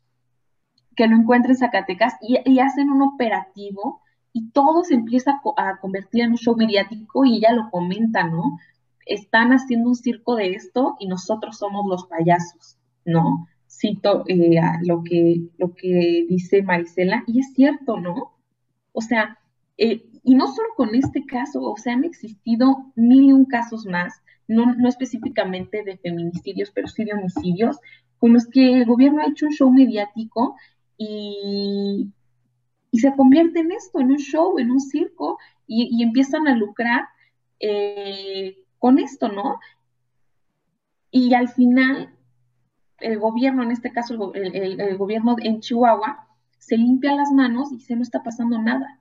que lo encuentra en Zacatecas y, hacen un operativo y todo se empieza a, convertir en un show mediático y ella lo comenta, ¿no? Están haciendo un circo de esto y nosotros somos los payasos, ¿no? Cito eh, lo, que, lo que dice Marisela y es cierto, ¿no? O sea, eh, y no solo con este caso, o sea, han existido mil y un casos más, no, no específicamente de feminicidios, pero sí de homicidios, con los que el gobierno ha hecho un show mediático y, y se convierte en esto, en un show, en un circo, y, empiezan a lucrar eh, con esto, ¿no? Y al final, el gobierno, en este caso el gobierno en Chihuahua, se limpia las manos y se no está pasando nada.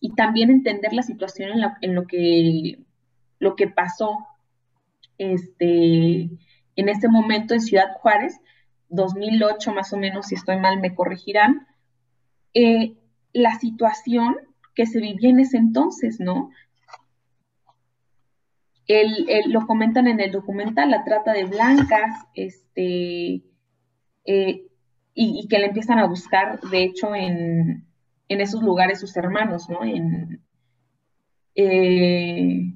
Y también entender la situación en, lo, que, lo que pasó este, en ese momento en Ciudad Juárez, 2008 más o menos, si estoy mal me corregirán, eh, la situación que se vivía en ese entonces, ¿no? Lo comentan en el documental, la trata de blancas, este, eh, y, que le empiezan a buscar, de hecho, en, esos lugares sus hermanos, ¿no? En, eh,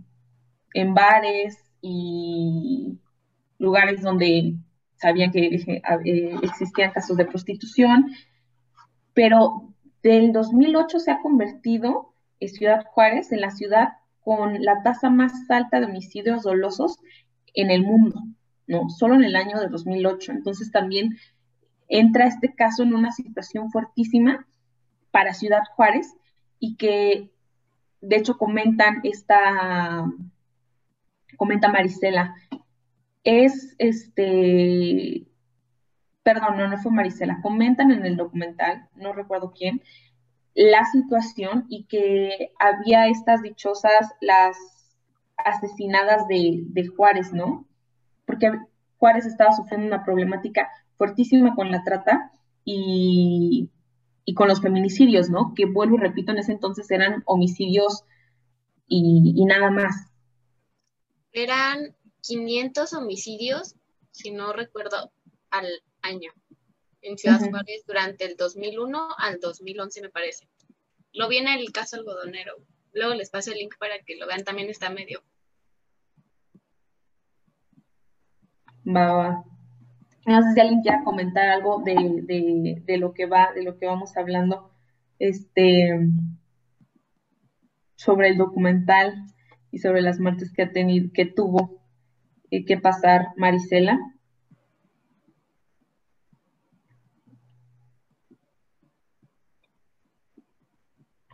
en bares y lugares donde sabían que eh, existían casos de prostitución, pero del 2008 se ha convertido en Ciudad Juárez en la ciudad con la tasa más alta de homicidios dolosos en el mundo, ¿no? Solo en el año de 2008. Entonces también entra este caso en una situación fuertísima para Ciudad Juárez y que de hecho comentan esta, comenta Marisela, es este, perdón, no, no fue Marisela, comentan en el documental, no recuerdo quién, la situación y que había estas dichosas, las asesinadas de, Juárez, ¿no? Porque Juárez estaba sufriendo una problemática fuertísima con la trata y, con los feminicidios, ¿no? Que vuelvo y repito, en ese entonces eran homicidios y, nada más. Eran 500 homicidios, si no recuerdo, al año en Ciudad Juárez durante el 2001 al 2011, me parece. Lo vi en el caso algodonero. Luego les paso el link para que lo vean, también está medio. Va, va. No sé si alguien quiera comentar algo de, lo que va, de lo que vamos hablando, este, sobre el documental y sobre las muertes que ha tenido, que tuvo eh, que pasar Marisela.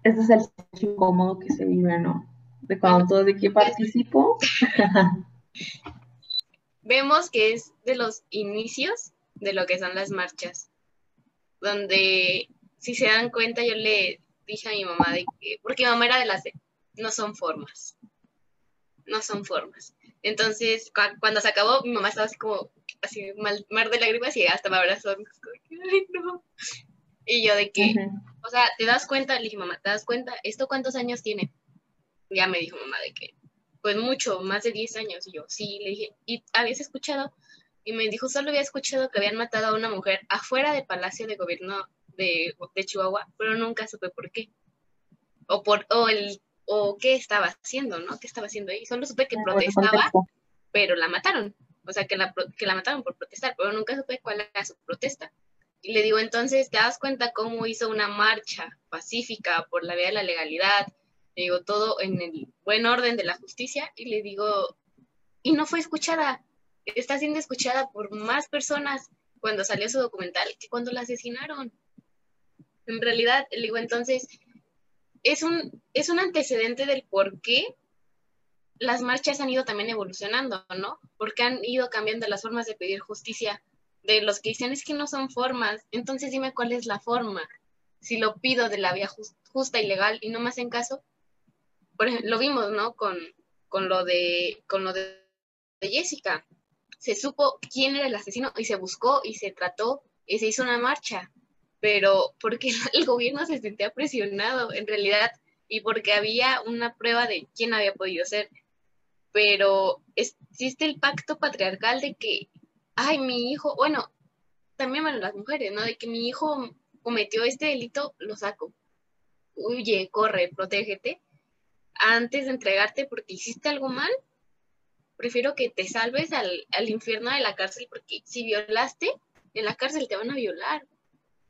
Ese es el incómodo que se vive, ¿no? De cuando todo de que participo. vemos que es de los inicios de lo que son las marchas, donde si se dan cuenta yo le dije a mi mamá de que, porque mi mamá era de las de, no son formas, no son formas. Entonces, cuando se acabó, mi mamá estaba así como, así mal, mar de lágrimas y hasta me abrazó. Y yo de que, o sea, ¿te das cuenta? Le dije, mamá, ¿te das cuenta? ¿Esto cuántos años tiene? Ya me dijo mamá de que pues mucho, más de 10 años. Y yo, sí, le dije, ¿y habías escuchado? Y me dijo, solo había escuchado que habían matado a una mujer afuera del Palacio de Gobierno de, Chihuahua, pero nunca supe por qué. O, por, o, el, o qué estaba haciendo, ¿no? ¿Qué estaba haciendo ahí? Solo supe que protestaba, pero la mataron. o sea, que la, que la mataron por protestar, pero nunca supe cuál era su protesta. Y le digo, entonces, ¿te das cuenta cómo hizo una marcha pacífica por la vía de la legalidad? Le digo, todo en el buen orden de la justicia. Y le digo, y no fue escuchada. Está siendo escuchada por más personas cuando salió su documental que cuando la asesinaron. En realidad, le digo, entonces, es un, es un antecedente del por qué las marchas han ido también evolucionando, ¿no? Porque han ido cambiando las formas de pedir justicia de los que dicen es que no son formas, entonces dime cuál es la forma. Si lo pido de la vía justa y legal y no me hacen caso, por ejemplo, lo vimos, ¿no? Con, con lo de con lo de, Jessica. Se supo quién era el asesino y se buscó y se trató y se hizo una marcha, pero porque el gobierno se sentía presionado en realidad y porque había una prueba de quién había podido ser. Pero existe el pacto patriarcal de que ay, mi hijo, bueno, también bueno, las mujeres, ¿no? De que mi hijo cometió este delito, lo saco. Huye, corre, protégete. Antes de entregarte porque hiciste algo mal, prefiero que te salves al, al infierno de la cárcel porque si violaste, en la cárcel te van a violar.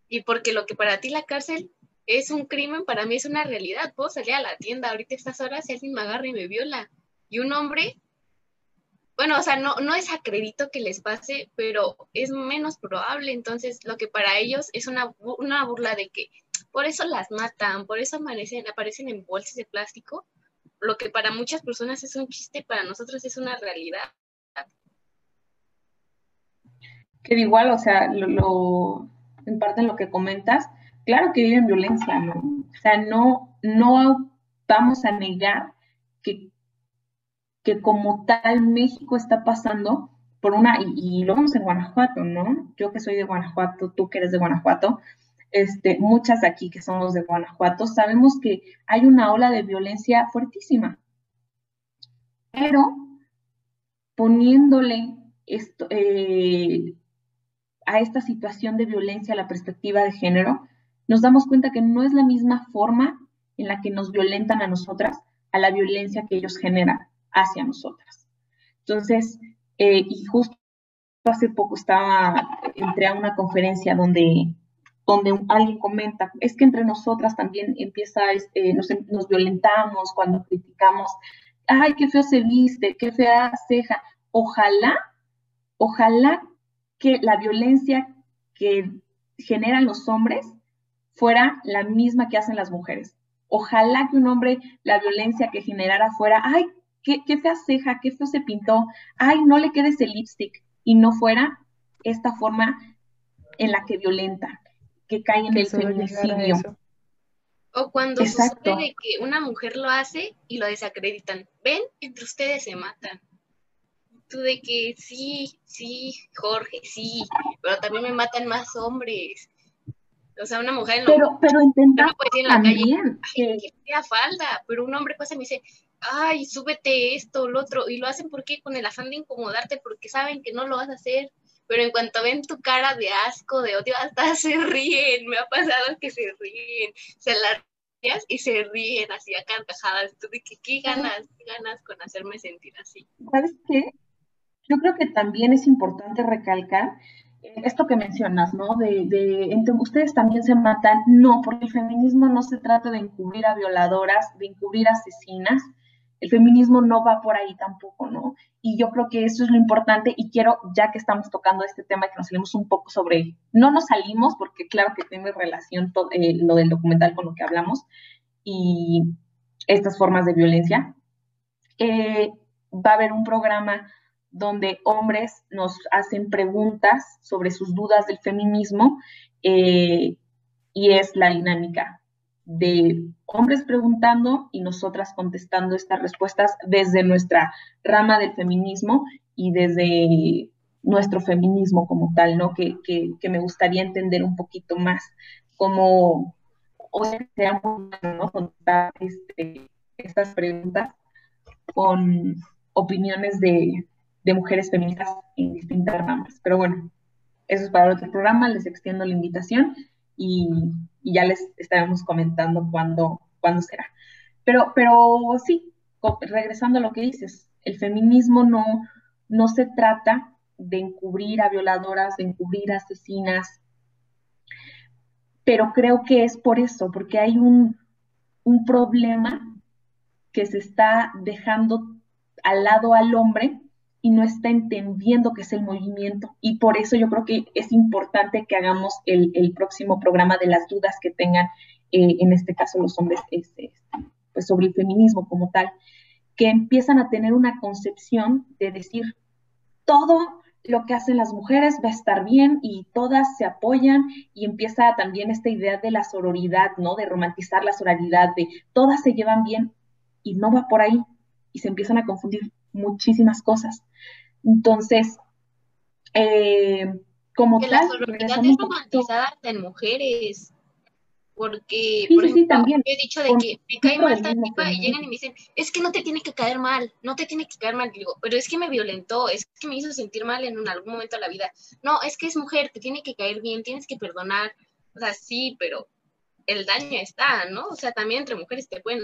Y porque lo que para ti la cárcel es un crimen, para mí es una realidad. Puedo salir a la tienda ahorita estas horas y alguien me agarra y me viola. Y un hombre bueno, o sea, no, no acredito que les pase, pero es menos probable. Entonces, lo que para ellos es una, una burla de que por eso las matan, por eso aparecen, aparecen en bolsas de plástico, lo que para muchas personas es un chiste, para nosotros es una realidad. Que igual, o sea, lo, en parte en lo que comentas, claro que viven violencia, ¿no? O sea, no, no vamos a negar que que como tal México está pasando por una, y, lo vemos en Guanajuato, ¿no? Yo que soy de Guanajuato, tú que eres de Guanajuato, este, muchas aquí que somos de Guanajuato, sabemos que hay una ola de violencia fuertísima. Pero poniéndole esto, eh, a esta situación de violencia la perspectiva de género, nos damos cuenta que no es la misma forma en la que nos violentan a nosotras a la violencia que ellos generan hacia nosotras. Entonces, eh, y justo hace poco estaba, entré a una conferencia donde, donde alguien comenta, es que entre nosotras también empieza, este, nos, nos violentamos cuando criticamos, ay, qué feo se viste, qué fea ceja. Ojalá, ojalá que la violencia que generan los hombres fuera la misma que hacen las mujeres. Ojalá que un hombre la violencia que generara fuera, ay, qué, fea ceja, qué feo se pintó, ay, no le quede ese lipstick, y no fuera esta forma en la que violenta, que cae en el feminicidio. O cuando sucede que una mujer lo hace y lo desacreditan. Ven, entre ustedes se matan. Tú de que sí, sí, Jorge, sí, pero también me matan más hombres. O sea, una mujer no, pero, pero no puede decir en la calle, ay, que falda, pero un hombre pasa y me dice, ay, súbete esto, lo otro, y lo hacen porque con el afán de incomodarte, porque saben que no lo vas a hacer, pero en cuanto ven tu cara de asco, de odio, hasta se ríen, me ha pasado que se ríen, se la y se ríen así a carcajadas, tú de que qué ganas, qué ganas con hacerme sentir así. ¿Sabes qué? Yo creo que también es importante recalcar esto que mencionas, ¿no? De, de entre ustedes también se matan. No, porque el feminismo no se trata de encubrir a violadoras, de encubrir asesinas, el feminismo no va por ahí tampoco, ¿no? Y yo creo que eso es lo importante y quiero, ya que estamos tocando este tema, que nos salimos un poco sobre, no nos salimos porque claro que tiene relación todo, eh, lo del documental con lo que hablamos y estas formas de violencia. Eh, va a haber un programa donde hombres nos hacen preguntas sobre sus dudas del feminismo eh, y es la dinámica de hombres preguntando y nosotras contestando estas respuestas desde nuestra rama del feminismo y desde nuestro feminismo como tal, ¿no? Que, me gustaría entender un poquito más cómo o sea, ¿no? Contestar este, estas preguntas con opiniones de, de mujeres feministas en distintas ramas. Pero bueno, eso es para otro programa, les extiendo la invitación y, ya les estaremos comentando cuándo, cuándo será. Pero, pero sí, regresando a lo que dices, el feminismo no, no se trata de encubrir a violadoras, de encubrir a asesinas, pero creo que es por eso, porque hay un, un problema que se está dejando al lado al hombre y no está entendiendo qué es el movimiento. Y por eso yo creo que es importante que hagamos el, próximo programa de las dudas que tengan, eh, en este caso los hombres, este, pues sobre el feminismo como tal, que empiezan a tener una concepción de decir, todo lo que hacen las mujeres va a estar bien y todas se apoyan y empieza también esta idea de la sororidad, ¿no? De romantizar la sororidad, de todas se llevan bien y no va por ahí y se empiezan a confundir muchísimas cosas. Entonces, eh, como que tal, la sororidad es romantizada en mujeres. Porque, por ejemplo, también. yo he dicho de que me cae mal esta tipa y llegan y me dicen, es que no te tiene que caer mal, no te tiene que caer mal. digo, pero es que me violentó, es que me hizo sentir mal en algún momento de la vida. No, es que es mujer, te tiene que caer bien, tienes que perdonar. O sea, sí, pero el daño está, ¿no? O sea, también entre mujeres te pueden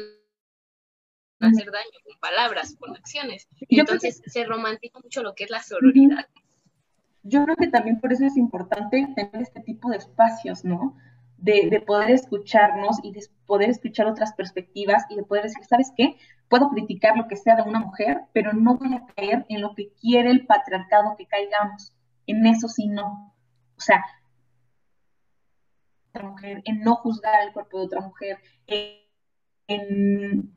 hacer daño con palabras, con acciones. Y entonces se romantiza mucho lo que es la sororidad. Yo creo que también por eso es importante tener este tipo de espacios, ¿no? De, poder escucharnos y de poder escuchar otras perspectivas y de poder decir, ¿sabes qué? Puedo criticar lo que sea de una mujer, pero no voy a caer en lo que quiere el patriarcado que caigamos. En eso sí no. O sea, mujer, en no juzgar el cuerpo de otra mujer, en en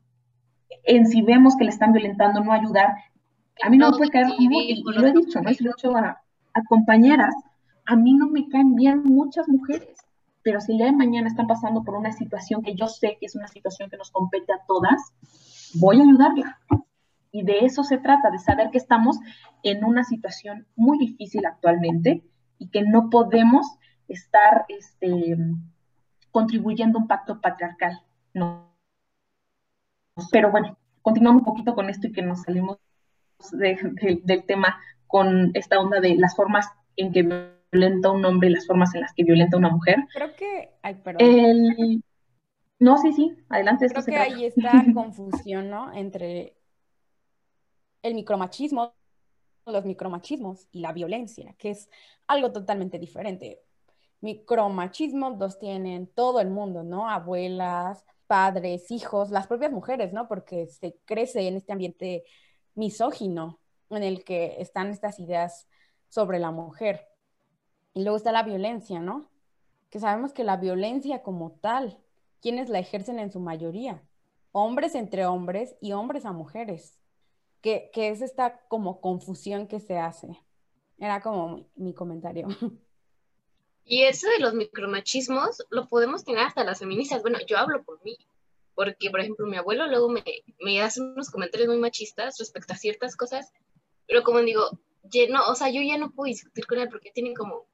si vemos que le están violentando, no ayudar. A mí no, me puede caer y, lo he dicho, ¿no? Y lo he dicho a, compañeras, a mí no me caen bien muchas mujeres, pero si el día de mañana están pasando por una situación que yo sé que es una situación que nos compete a todas, voy a ayudarla. Y de eso se trata, de saber que estamos en una situación muy difícil actualmente y que no podemos estar este, contribuyendo a un pacto patriarcal. No, pero bueno, continuamos un poquito con esto y que nos salimos del tema con esta onda de las formas en que violenta un hombre y las formas en las que violenta una mujer. Creo que, ay, perdón. No, sí, sí, adelante. Creo que ahí está confusión, ¿no? Entre el micromachismo, los micromachismos y la violencia, que es algo totalmente diferente. Micromachismo los tienen todo el mundo, ¿no? Abuelas, padres, hijos, las propias mujeres, ¿no? Porque se crece en este ambiente misógino en el que están estas ideas sobre la mujer. Y luego está la violencia, ¿no? Que sabemos que la violencia como tal, quienes la ejercen en su mayoría? Hombres entre hombres y hombres a mujeres. Que, es esta como confusión que se hace. Era como mi comentario. Y eso de los micromachismos lo podemos tener hasta las feministas. Bueno, yo hablo por mí, porque, por ejemplo, mi abuelo luego me, hace unos comentarios muy machistas respecto a ciertas cosas, pero como digo, no, o sea, yo ya no puedo discutir con él porque tiene como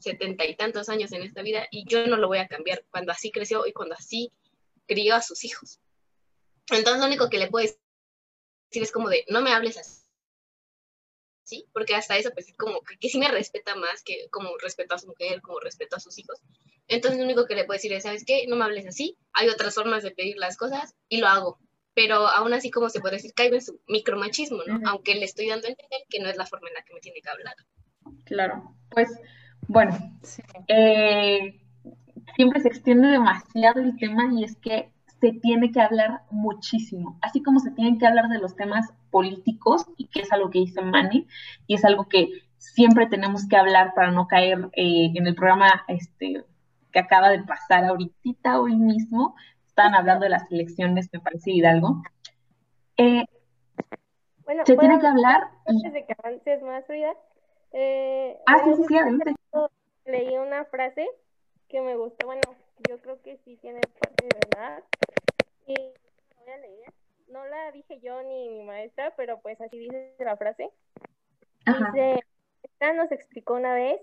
setenta y tantos años en esta vida y yo no lo voy a cambiar cuando así creció y cuando así crió a sus hijos. Entonces, lo único que le puedo decir es como de, no me hables así ¿sí? Porque hasta eso, pues, como que, sí me respeta más que como respeto a su mujer, como respeto a sus hijos. Entonces, lo único que le puedo decir es, ¿sabes qué? No me hables así, hay otras formas de pedir las cosas y lo hago. Pero aún así, como se puede decir, caigo en su micromachismo, ¿no? Aunque le estoy dando a entender que no es la forma en la que me tiene que hablar. Claro, pues, bueno, eh, siempre se extiende demasiado el tema y es que se tiene que hablar muchísimo, así como se tienen que hablar de los temas políticos, y que es algo que dice Manny, y es algo que siempre tenemos que hablar para no caer eh, en el programa este, que acaba de pasar ahorita, hoy mismo, estaban hablando de las elecciones, me parece Hidalgo. Eh, bueno, se tiene que hablar. Antes de que avances más, Frida. Eh, ah, sí, sí, sí, Leí una frase que me gustó, bueno, yo creo que sí tiene parte de verdad. Y la voy a leer. No la dije yo ni mi maestra, pero pues así dice la frase. Dice, esta nos explicó una vez,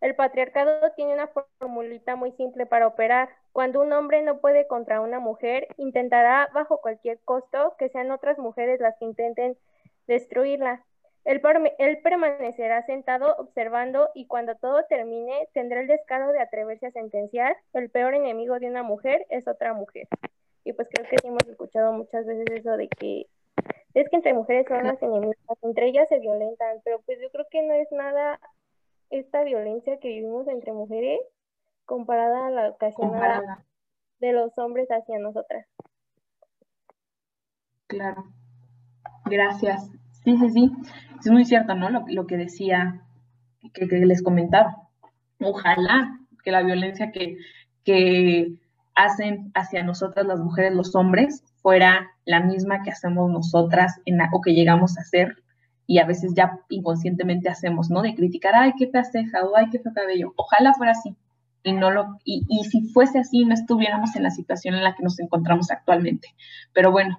el patriarcado tiene una formulita muy simple para operar. Cuando un hombre no puede contra una mujer, intentará bajo cualquier costo que sean otras mujeres las que intenten destruirla. Él, permanecerá sentado observando y cuando todo termine tendrá el descaro de atreverse a sentenciar, el peor enemigo de una mujer es otra mujer. Y pues creo que sí hemos escuchado muchas veces eso de que, es que entre mujeres son las enemigas, entre ellas se violentan, pero pues yo creo que no es nada esta violencia que vivimos entre mujeres comparada a la ocasionada Comparada. de los hombres hacia nosotras. Claro. Gracias. Sí, sí, sí. Es muy cierto, ¿no? Lo, lo que decía, que, les comentaba. Ojalá que la violencia que, que hacen hacia nosotras las mujeres, los hombres, fuera la misma que hacemos nosotras en o que llegamos a hacer y a veces ya inconscientemente hacemos, ¿no? De criticar, ay, qué fea ceja o ay, qué feo cabello. Ojalá fuera así. Y, no lo, y, y si fuese así, no estuviéramos en la situación en la que nos encontramos actualmente. Pero bueno,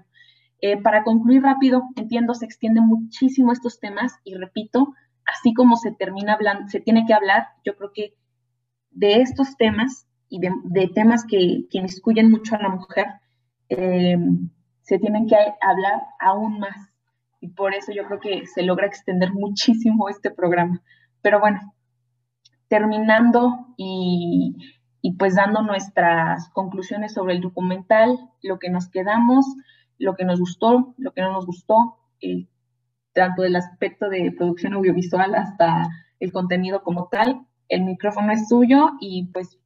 eh, para concluir rápido, entiendo, se extienden muchísimo estos temas y repito, así como se termina hablando, se tiene que hablar, yo creo que de estos temas y de, temas que, que inmiscuyen mucho a la mujer, eh, se tienen que hablar aún más. Y por eso yo creo que se logra extender muchísimo este programa. Pero bueno, terminando y, y pues dando nuestras conclusiones sobre el documental, lo que nos quedamos, lo que nos gustó, lo que no nos gustó, eh, tanto del aspecto de producción audiovisual hasta el contenido como tal. El micrófono es suyo y pues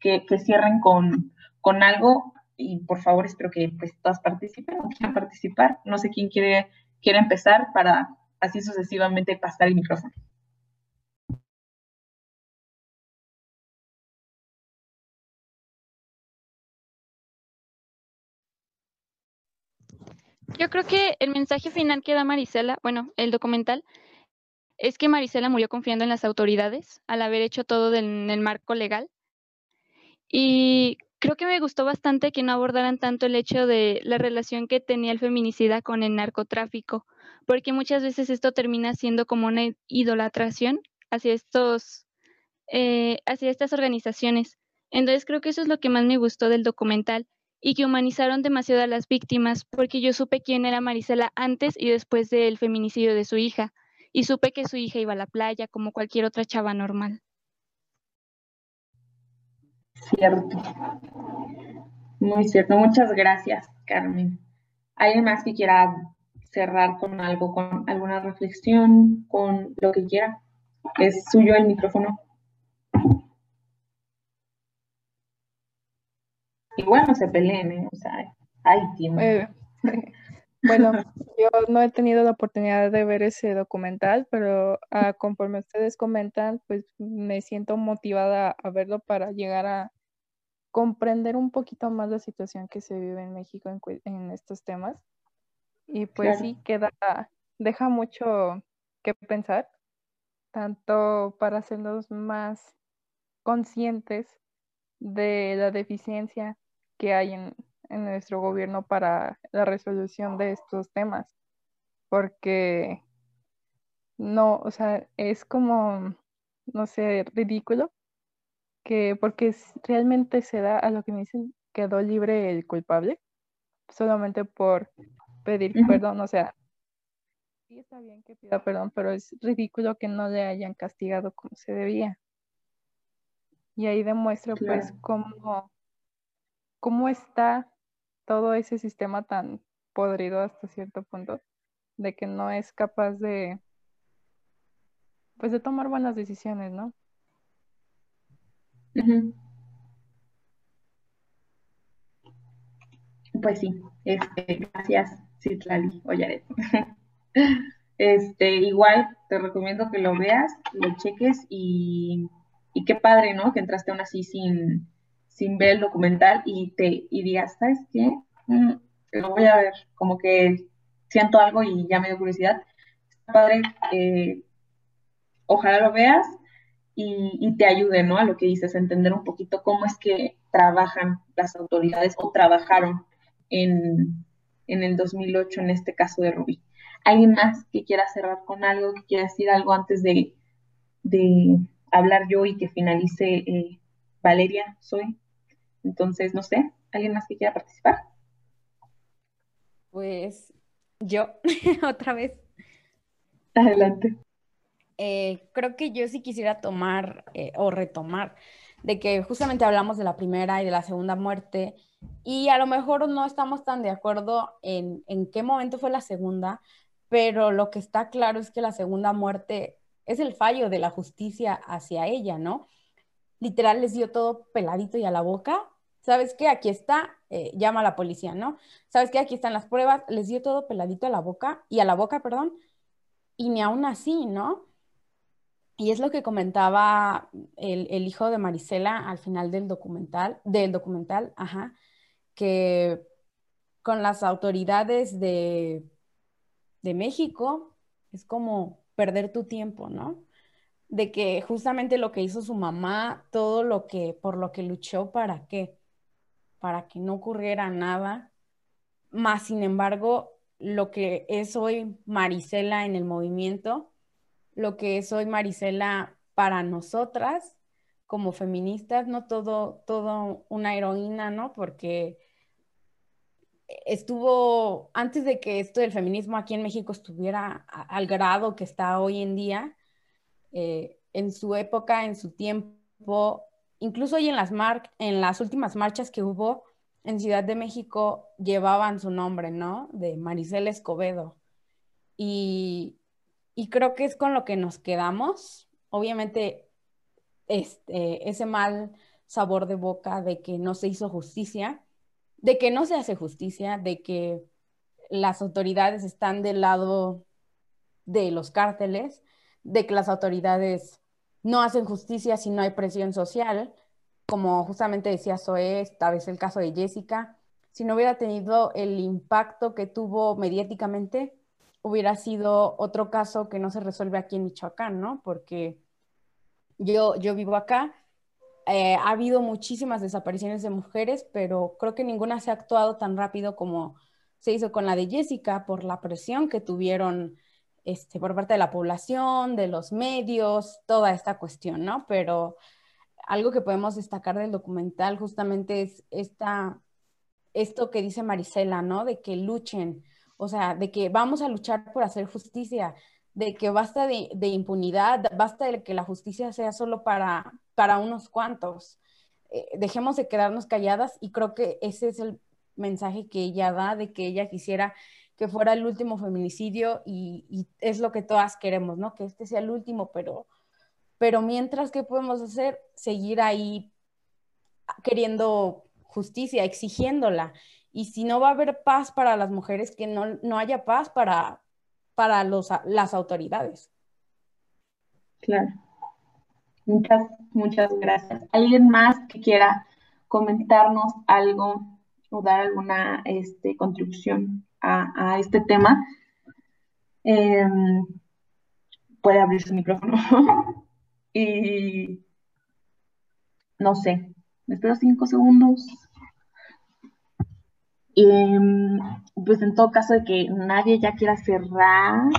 que, cierren con, con algo y por favor espero que pues todas participen o quieran participar. No sé quién quiere, quiere empezar para así sucesivamente pasar el micrófono. Yo creo que el mensaje final que da Marisela, bueno, el documental, es que Marisela murió confiando en las autoridades al haber hecho todo en el marco legal. Y creo que me gustó bastante que no abordaran tanto el hecho de la relación que tenía el feminicida con el narcotráfico, porque muchas veces esto termina siendo como una idolatración hacia estos, eh, hacia estas organizaciones. Entonces creo que eso es lo que más me gustó del documental y que humanizaron demasiado a las víctimas, porque yo supe quién era Marisela antes y después del feminicidio de su hija, y supe que su hija iba a la playa como cualquier otra chava normal. Cierto. Muy cierto. Muchas gracias, Carmen. ¿Alguien más que quiera cerrar con algo, con alguna reflexión, con lo que quiera? Es suyo el micrófono. Igual no se peleen, ¿eh? O sea, hay tiempo. Eh, bueno, yo no he tenido la oportunidad de ver ese documental, pero ah, conforme ustedes comentan, pues me siento motivada a verlo para llegar a comprender un poquito más la situación que se vive en México en, estos temas. Y pues Claro. sí, queda, deja mucho que pensar, tanto para hacernos más conscientes de la deficiencia que hay en, en nuestro gobierno para la resolución de estos temas, porque no, o sea, es como, no sé, ridículo que porque realmente se da a lo que me dicen quedó libre el culpable solamente por pedir perdón, o sea, sí está bien que pida perdón, pero es ridículo que no le hayan castigado como se debía. Y ahí demuestra pues cómo, cómo está todo ese sistema tan podrido hasta cierto punto, de que no es capaz de, pues de tomar buenas decisiones, ¿no? Pues sí, este, gracias, Citlali Oyaret. Este, igual te recomiendo que lo veas, lo cheques y, y qué padre, ¿no? Que entraste aún así sin, sin ver el documental y te y digas, ¿sabes qué? Mm, lo voy a ver, como que siento algo y ya me dio curiosidad. Padre, eh, ojalá lo veas y, te ayude, ¿no? A lo que dices, entender un poquito cómo es que trabajan las autoridades o trabajaron en, en el 2008, en este caso de Rubí. ¿Alguien más que quiera cerrar con algo, que quiera decir algo antes de, de hablar yo y que finalice eh, Valeria, soy? Entonces, no sé, ¿alguien más que quiera participar? Pues yo, otra vez, Adelante. eh, creo que yo sí quisiera tomar eh, o retomar de que justamente hablamos de la primera y de la segunda muerte Y a lo mejor no estamos tan de acuerdo en, en qué momento fue la segunda, pero lo que está claro es que la segunda muerte es el fallo de la justicia hacia ella, ¿no? Literal les dio todo peladito y a la boca. ¿Sabes qué? Aquí está, eh, llama a la policía, ¿no? ¿Sabes qué? Aquí están las pruebas, les dio todo peladito a la boca y a la boca, perdón, y ni aún así, ¿no? Y es lo que comentaba el, el hijo de Marisela al final del documental, del documental, ajá, que con las autoridades de, de México es como perder tu tiempo, ¿no? De que justamente lo que hizo su mamá, todo lo que, por lo que luchó, ¿para qué? Para que no ocurriera nada. Más, sin embargo, lo que es hoy Marisela en el movimiento, lo que es hoy Marisela para nosotras como feministas, no todo, todo una heroína, ¿no? Porque estuvo, antes de que esto del feminismo aquí en México estuviera al grado que está hoy en día, eh, en su época, en su tiempo, incluso hoy en las, en las últimas marchas que hubo en Ciudad de México, llevaban su nombre, ¿no? De Maricela Escobedo. Y, y creo que es con lo que nos quedamos. Obviamente, este, ese mal sabor de boca de que no se hizo justicia, de que no se hace justicia, de que las autoridades están del lado de los cárteles, de que las autoridades no hacen justicia si no hay presión social, como justamente decía Zoe, esta vez el caso de Jessica, si no hubiera tenido el impacto que tuvo mediáticamente, hubiera sido otro caso que no se resuelve aquí en Michoacán, ¿no? Porque yo, yo vivo acá eh, ha habido muchísimas desapariciones de mujeres, pero creo que ninguna se ha actuado tan rápido como se hizo con la de Jessica por la presión que tuvieron este, por parte de la población, de los medios, toda esta cuestión, ¿no? Pero algo que podemos destacar del documental justamente es esta, esto que dice Marisela, ¿no? De que luchen, o sea, de que vamos a luchar por hacer justicia, de que basta de, de impunidad, basta de que la justicia sea solo para, para unos cuantos. Eh, dejemos de quedarnos calladas y creo que ese es el mensaje que ella da, de que ella quisiera que fuera el último feminicidio y, es lo que todas queremos, ¿no? Que este sea el último, pero, pero mientras, ¿qué podemos hacer? Seguir ahí queriendo justicia, exigiéndola. Y si no va a haber paz para las mujeres, que no, no haya paz para, para los, las autoridades. Claro. Muchas, muchas gracias. ¿Alguien más que quiera comentarnos algo o dar alguna este, contribución a, este tema? Em, puede abrir su micrófono. y no sé, me espero cinco segundos. Em, pues en todo caso de que nadie ya quiera cerrar,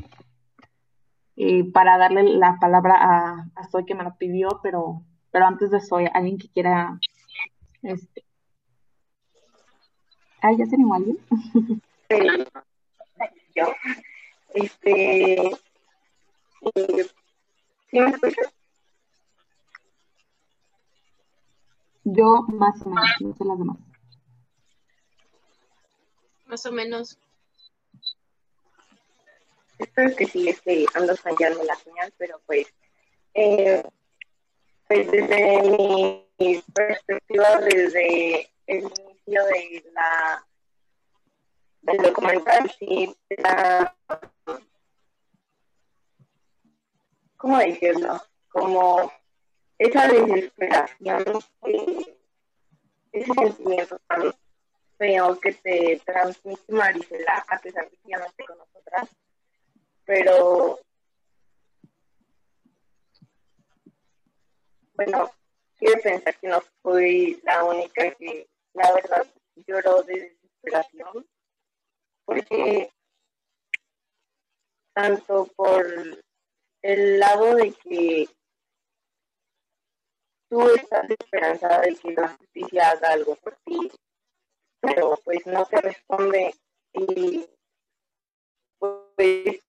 eh, para darle la palabra a, a Soy que me lo pidió, pero, pero antes de Soy, alguien que quiera... Este... ¿ya se animó alguien? yo. Este... Eh, ¿Sí me escuchas? Yo más o menos, no sé las demás. Más o menos. Espero que sí esté ando fallando la señal, pero pues, eh, pues desde mi perspectiva, desde el inicio de la del documental, sí, la, ¿cómo decirlo? Como esa desesperación, ese sentimiento tan feo que te transmite Marisela, a pesar de que ya no esté con nosotras, pero bueno, quiero pensar que no fui la única que la verdad lloró de desesperación, porque tanto por el lado de que tú estás esperanzada de que la justicia haga algo por ti, pero pues no te responde y pues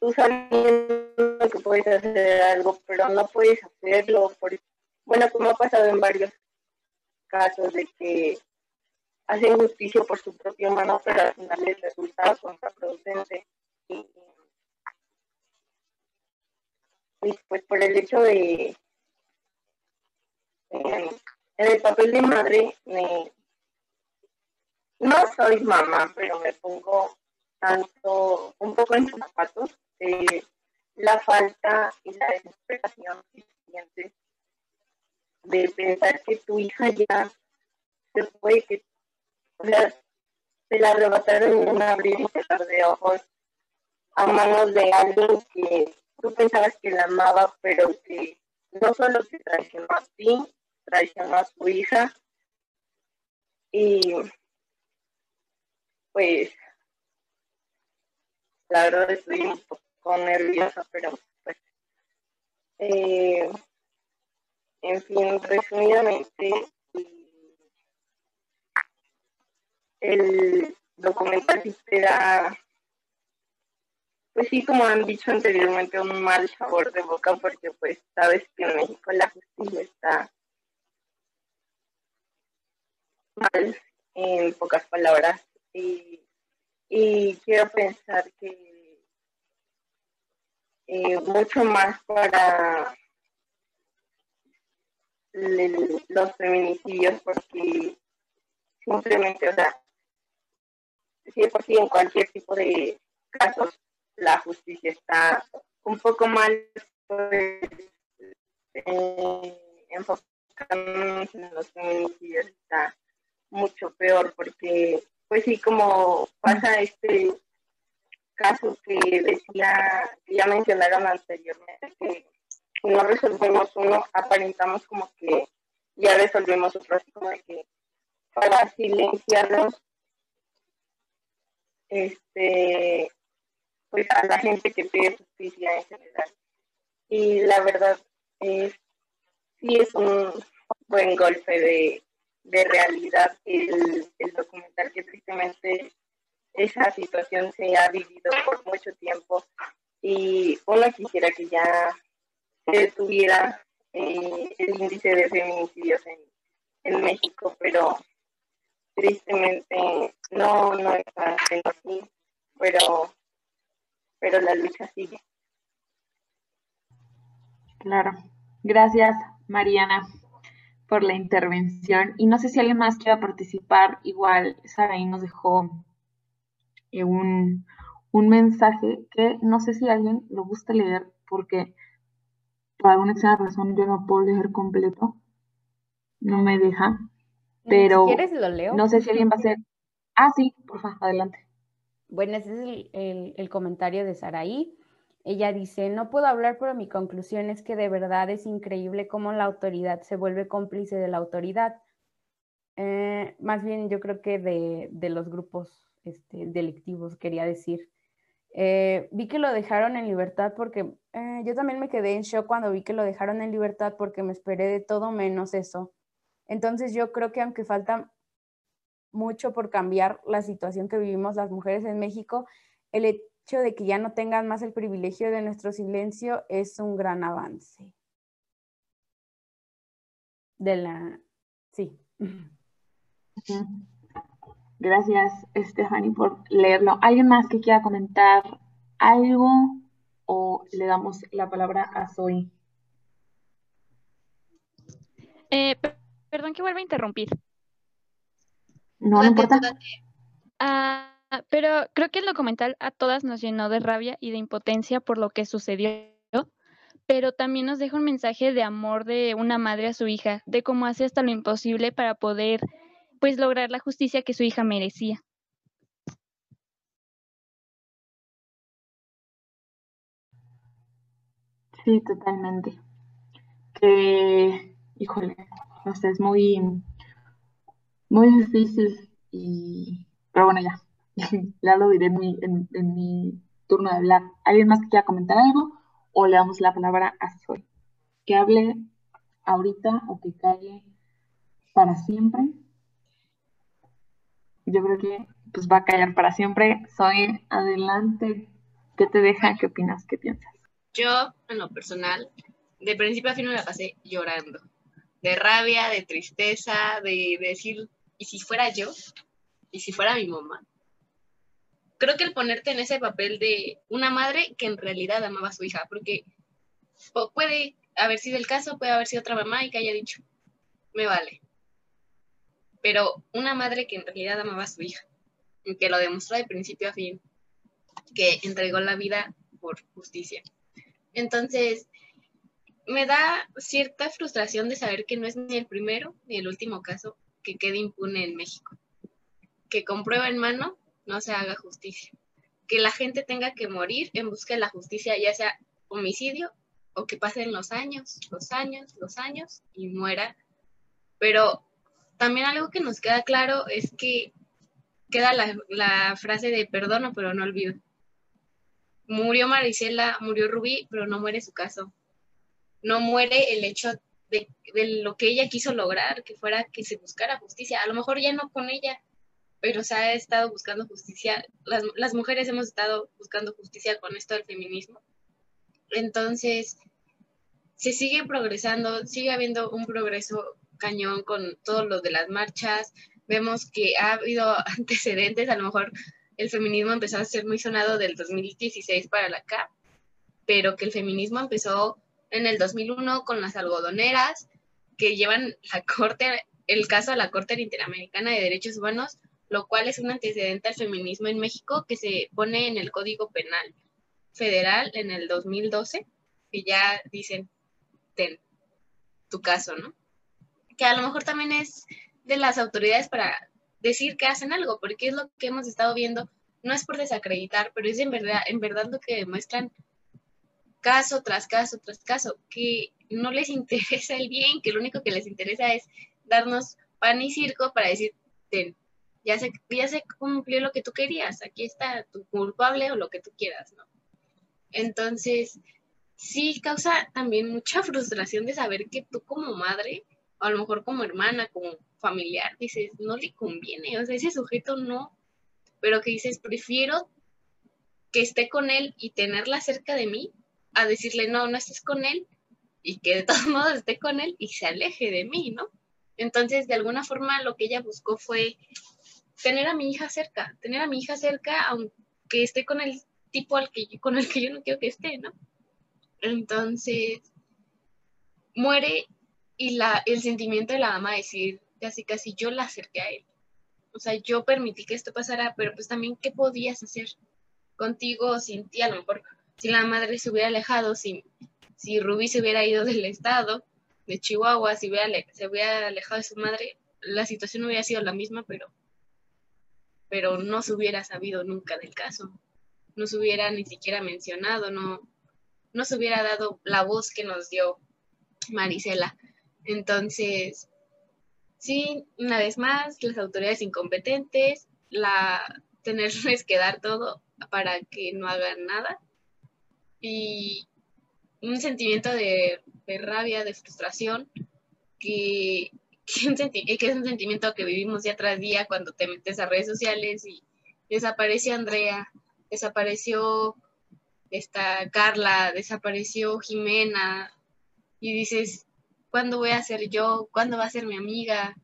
tú sabiendo que puedes hacer algo, pero no puedes hacerlo. Por, bueno, como ha pasado en varios casos de que hacen justicia por su propia mano, pero al final les resulta contraproducente. Y, y pues por el hecho de, en el papel de madre, me, no soy mamá, pero me pongo tanto, un poco en sus zapatos, de la falta y la desesperación de pensar que tu hija ya se fue, que se la arrebataron en un abrir y cerrar de ojos a manos de alguien que tú pensabas que la amaba, pero que no solo te traicionó a ti, traicionó a su hija. Y pues la verdad estoy un poco nerviosa, pero pues eh, en fin, resumidamente el documental te da, pues sí, como han dicho anteriormente, un mal sabor de boca porque pues sabes que en México la justicia está mal, en pocas palabras, y, y quiero pensar que eh, mucho más para los feminicidios porque simplemente, o sea, sí, por sí en cualquier tipo de casos la justicia está un poco mal pues, eh, enfocándonos en los feminicidios está mucho peor porque pues sí como pasa este caso que decía que ya mencionaron anteriormente que no resolvemos uno aparentamos como que ya resolvemos otro como de que para silenciarlos este, pues a la gente que pide justicia en general. Y la verdad es, sí es un buen golpe de, de realidad el, el documental que tristemente esa situación se ha vivido por mucho tiempo y uno quisiera que ya se detuviera eh, el índice de feminicidios en, en México, pero tristemente no, no está haciendo así, pero, pero la lucha sigue. Claro. Gracias, Mariana, por la intervención. Y no sé si alguien más quiera participar. Igual, Saraí nos dejó eh, un, un mensaje que no sé si alguien lo gusta leer porque por alguna extraña razón yo no puedo leer completo. No me deja. Pero si quieres lo leo. no sé si alguien va a hacer. Ah, sí, por favor, adelante. Bueno, ese es el, el, el comentario de Saraí. Ella dice, no puedo hablar, pero mi conclusión es que de verdad es increíble cómo la autoridad se vuelve cómplice de la autoridad. Eh, más bien yo creo que de, de los grupos este, delictivos, quería decir. Eh, vi que lo dejaron en libertad porque eh, yo también me quedé en shock cuando vi que lo dejaron en libertad porque me esperé de todo menos eso. Entonces yo creo que aunque falta mucho por cambiar la situación que vivimos las mujeres en México, el hecho de que ya no tengan más el privilegio de nuestro silencio es un gran avance. De la... Sí. Gracias, Stephanie, por leerlo. ¿Alguien más que quiera comentar algo o le damos la palabra a Zoe? Eh, Perdón que vuelva a interrumpir. No, no importa. Ah, pero creo que el documental a todas nos llenó de rabia y de impotencia por lo que sucedió, pero también nos deja un mensaje de amor de una madre a su hija, de cómo hace hasta lo imposible para poder pues lograr la justicia que su hija merecía. Sí, totalmente. Que, híjole, no sé, es muy, muy difícil y, pero bueno, ya, ya lo diré en mi, turno de hablar. ¿Alguien más que quiera comentar algo? O le damos la palabra a Zoe. Que hable ahorita o que calle para siempre. Yo creo que pues va a callar para siempre. Soy adelante. ¿Qué te deja? ¿Qué opinas? ¿Qué piensas? Yo, en lo personal, de principio a fin me la pasé llorando de rabia, de tristeza, de, decir, y si fuera yo, y si fuera mi mamá, creo que el ponerte en ese papel de una madre que en realidad amaba a su hija, porque puede haber sido el caso, puede haber sido otra mamá y que haya dicho, me vale. Pero una madre que en realidad amaba a su hija, que lo demostró de principio a fin, que entregó la vida por justicia. Entonces, me da cierta frustración de saber que no es ni el primero ni el último caso que quede impune en México. Que con prueba en mano no se haga justicia. Que la gente tenga que morir en busca de la justicia, ya sea homicidio o que pasen los años, los años, los años y muera. Pero también algo que nos queda claro es que queda la, frase de perdono pero no olvido. Murió Marisela, murió Rubí, pero no muere su caso. No muere el hecho de, lo que ella quiso lograr, que fuera que se buscara justicia. A lo mejor ya no con ella, pero se ha estado buscando justicia. Las, las mujeres hemos estado buscando justicia con esto del feminismo. Entonces, se sigue progresando, sigue habiendo un progreso cañón con todo lo de las marchas. Vemos que ha habido antecedentes, a lo mejor el feminismo empezó a ser muy sonado del 2016 para la acá, pero que el feminismo empezó en el 2001 con las algodoneras que llevan la corte, el caso a la Corte Interamericana de Derechos Humanos, lo cual es un antecedente al feminismo en México que se pone en el Código Penal Federal en el 2012, que ya dicen, ten tu caso, ¿no? Que a lo mejor también es de las autoridades para decir que hacen algo, porque es lo que hemos estado viendo, no es por desacreditar, pero es en verdad, en verdad lo que demuestran caso tras caso tras caso, que no les interesa el bien, que lo único que les interesa es darnos pan y circo para decir, ya se, ya se cumplió lo que tú querías, aquí está tu culpable o lo que tú quieras, ¿no? Entonces, sí causa también mucha frustración de saber que tú como madre, o a lo mejor como hermana, como familiar, dices, no le conviene, o sea, ese sujeto no, pero que dices, prefiero que esté con él y tenerla cerca de mí, a decirle, no, no estés con él, y que de todos modos esté con él y se aleje de mí, ¿no? Entonces, de alguna forma, lo que ella buscó fue tener a mi hija cerca, tener a mi hija cerca, aunque esté con el tipo al que, con el que yo no quiero que esté, ¿no? Entonces, muere y la, el sentimiento de la dama decir, casi casi yo la acerqué a él. O sea, yo permití que esto pasara, pero pues también, ¿qué podías hacer contigo sin ti? A lo mejor, si la madre se hubiera alejado, si, si Rubí se hubiera ido del estado de Chihuahua, si hubiera, se hubiera alejado de su madre, la situación hubiera sido la misma, pero, pero no se hubiera sabido nunca del caso. No se hubiera ni siquiera mencionado, no, no se hubiera dado la voz que nos dio Marisela. Entonces, Sí, una vez más, las autoridades incompetentes, la tenerles que dar todo para que no hagan nada y un sentimiento de, rabia, de frustración, que, es un sentimiento que vivimos día tras día cuando te metes a redes sociales y desapareció Andrea, desapareció esta Carla, desapareció Jimena y dices, ¿Cuándo voy a ser yo? ¿Cuándo va a ser mi amiga?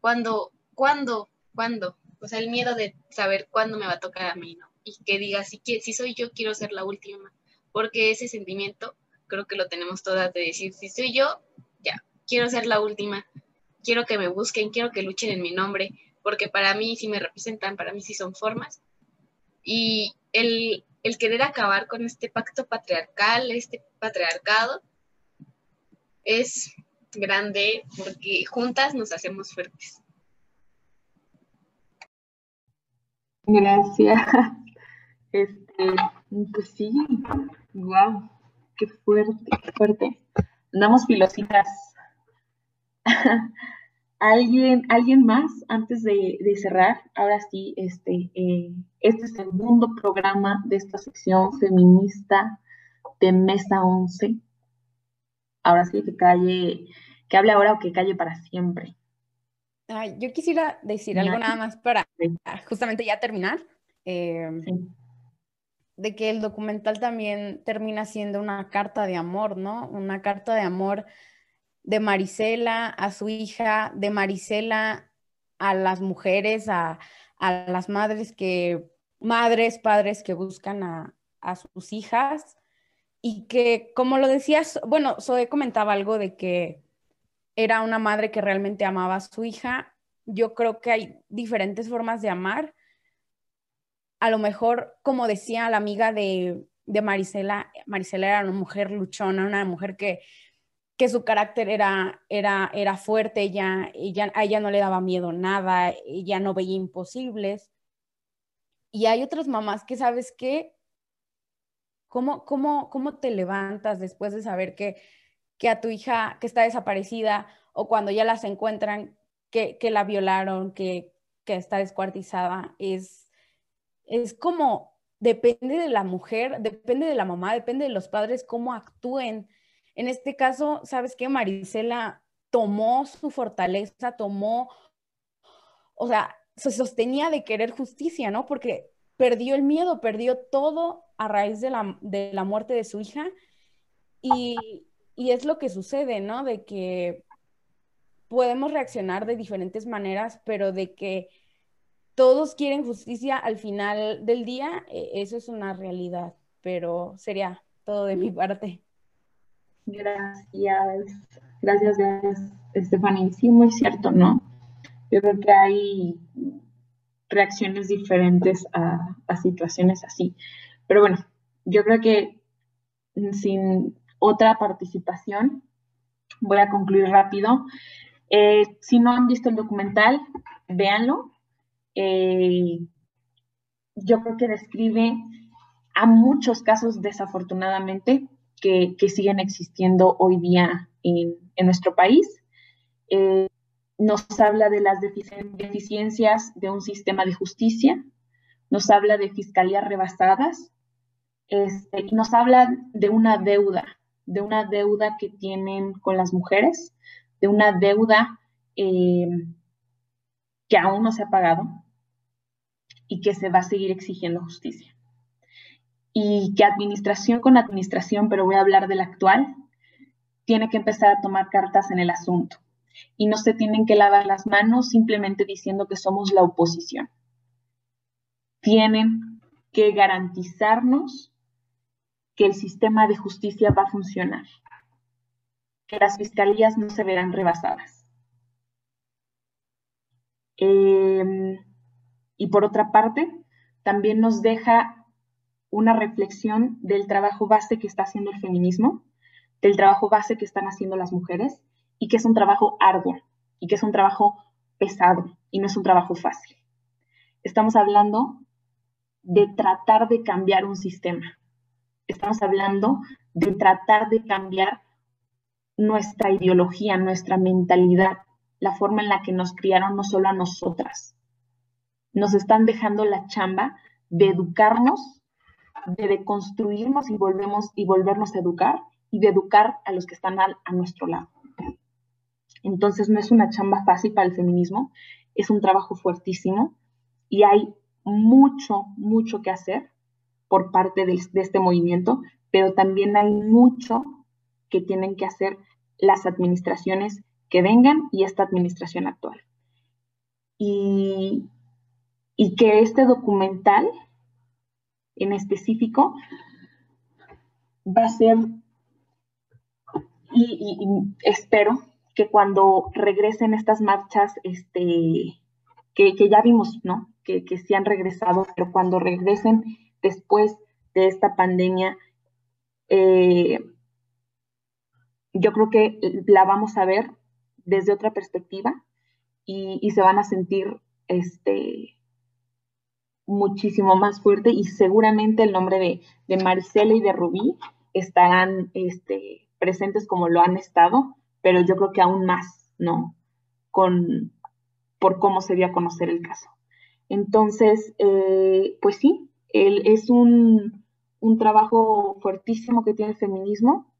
¿Cuándo? ¿Cuándo? ¿Cuándo? O sea, el miedo de saber cuándo me va a tocar a mí, ¿no? Y que diga, si, si soy yo, quiero ser la última. Porque ese sentimiento creo que lo tenemos todas de decir, si soy yo, ya, quiero ser la última. Quiero que me busquen, quiero que luchen en mi nombre, porque para mí sí me representan, para mí sí son formas. Y el, el querer acabar con este pacto patriarcal, este patriarcado, es grande porque juntas nos hacemos fuertes. Gracias. Este, pues sí, wow, qué fuerte, qué fuerte. Andamos filositas. ¿Alguien, ¿Alguien más antes de, cerrar? Ahora sí, este, eh, este es el segundo programa de esta sección feminista de Mesa 11 ahora sí que calle, que hable ahora o que calle para siempre. yo quisiera decir algo nada más para justamente ya terminar. Em, de que el documental también termina siendo una carta de amor, ¿no? Una carta de amor de Marisela a su hija, de Marisela a las mujeres, a, a las madres que, madres, padres que buscan a, a sus hijas y que, como lo decías, bueno, Zoe comentaba algo de que era una madre que realmente amaba a su hija. Yo creo que hay diferentes formas de amar. A lo mejor, como decía la amiga de, de Marisela, Marisela era una mujer luchona, una mujer que, que su carácter era, era, era fuerte, ella, ella, a ella no le daba miedo nada, ella no veía imposibles. Y hay otras mamás que, ¿sabes qué? ¿Cómo, cómo, cómo te levantas después de saber que, que a tu hija que está desaparecida o cuando ya las encuentran que, que la violaron, que, que está descuartizada? Es, es como, depende de la mujer, depende de la mamá, depende de los padres cómo actúen. En este caso, ¿sabes qué? Marisela tomó su fortaleza, tomó, o sea, se sostenía de querer justicia, ¿no? Porque perdió el miedo, perdió todo a raíz de la, de la muerte de su hija. Y, y, es lo que sucede, ¿no? De que podemos reaccionar de diferentes maneras, pero de que todos quieren justicia al final del día, eh, eso es una realidad, pero sería todo de mi parte. Gracias, gracias, gracias, Stephanie. Sí, muy cierto, ¿no? Yo creo que hay reacciones diferentes a, situaciones así. Pero bueno, yo creo que sin otra participación, voy a concluir rápido. Eh, si no han visto el documental, véanlo. Eh, yo creo que describe a muchos casos, desafortunadamente, que, siguen existiendo hoy día en, nuestro país. Eh, nos habla de las deficiencias de un sistema de justicia, nos habla de fiscalías rebasadas, este, y nos habla de una deuda, de una deuda que tienen con las mujeres, de una deuda eh, que aún no se ha pagado y que se va a seguir exigiendo justicia. Y que administración con administración, pero voy a hablar de la actual, tiene que empezar a tomar cartas en el asunto y no se tienen que lavar las manos simplemente diciendo que somos la oposición. Tienen que garantizarnos que el sistema de justicia va a funcionar, que las fiscalías no se verán rebasadas. Em, y por otra parte, también nos deja una reflexión del trabajo base que está haciendo el feminismo, del trabajo base que están haciendo las mujeres y que es un trabajo arduo y que es un trabajo pesado y no es un trabajo fácil. Estamos hablando de tratar de cambiar un sistema. Estamos hablando de tratar de cambiar nuestra ideología, nuestra mentalidad, la forma en la que nos criaron no solo a nosotras. Nos están dejando la chamba de educarnos, de deconstruirnos y, volvemos, y volvernos a educar y de educar a los que están a nuestro lado. Entonces no es una chamba fácil para el feminismo, es un trabajo fuertísimo y hay mucho, mucho que hacer por parte de, este movimiento, pero también hay mucho que tienen que hacer las administraciones que vengan y esta administración actual. Y, que este documental en específico va a ser, y espero que cuando regresen estas marchas, este, que, ya vimos, ¿no? Que, que sí han regresado, pero cuando regresen después de esta pandemia, eh, yo creo que la vamos a ver desde otra perspectiva y, se van a sentir este, muchísimo más fuerte y seguramente el nombre de, de y de Rubí estarán este, presentes como lo han estado pero yo creo que aún más, ¿no? Con, por cómo se dio a conocer el caso. Entonces, eh, pues sí, él es un, trabajo fuertísimo que tiene el feminismo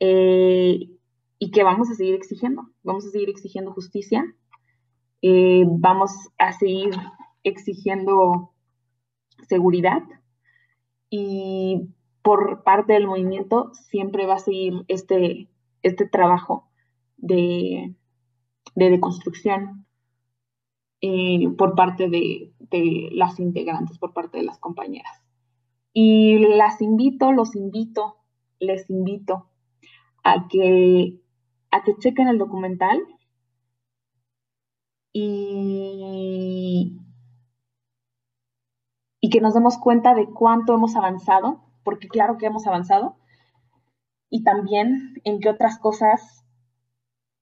eh, y que vamos a seguir exigiendo. Vamos a seguir exigiendo justicia, eh, vamos a seguir exigiendo seguridad y por parte del movimiento siempre va a seguir este, este trabajo de, de deconstrucción eh, por parte de, de las integrantes, por parte de las compañeras. Y las invito, los invito, les invito a que, a que chequen el documental y, y que nos demos cuenta de cuánto hemos avanzado, porque claro que hemos avanzado, y también en qué otras cosas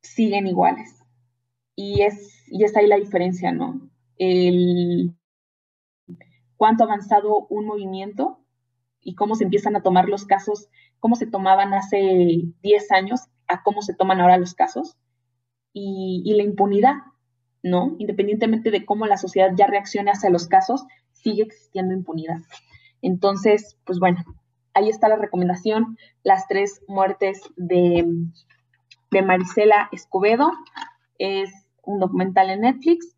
siguen iguales. Y es, y es ahí la diferencia, ¿no? El cuánto ha avanzado un movimiento y cómo se empiezan a tomar los casos, cómo se tomaban hace 10 años a cómo se toman ahora los casos. Y, y la impunidad, ¿no? Independientemente de cómo la sociedad ya reaccione hacia los casos, sigue existiendo impunidad. Entonces, pues bueno, ahí está la recomendación, las tres muertes de, de Marisela Escobedo. Es un documental en Netflix.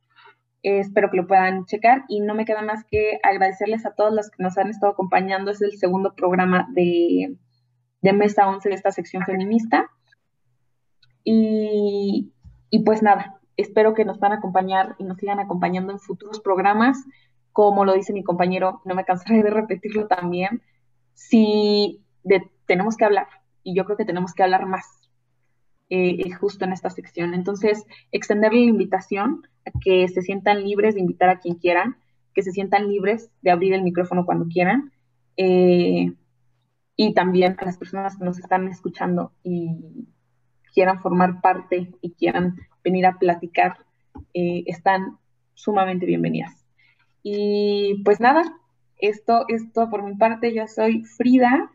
Eh, espero que lo puedan checar y no me queda más que agradecerles a todos los que nos han estado acompañando. Es el segundo programa de, de Mesa 11 de esta sección feminista. Y, y pues nada, espero que nos van a acompañar y nos sigan acompañando en futuros programas. Como lo dice mi compañero, no me cansaré de repetirlo también. Si de, tenemos que hablar, y yo creo que tenemos que hablar más eh, justo en esta sección. Entonces, extenderle la invitación a que se sientan libres de invitar a quien quieran, que se sientan libres de abrir el micrófono cuando quieran. Eh, y también a las personas que nos están escuchando y quieran formar parte y quieran venir a platicar, eh, están sumamente bienvenidas. Y pues nada, esto es todo por mi parte. Yo soy Frida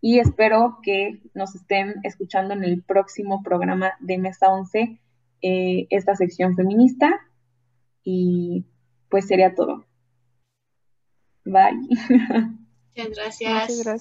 y espero que nos estén escuchando en el próximo programa de Mesa 11, eh, esta sección feminista. Y pues sería todo. Bye. Muchas gracias. Muchas gracias.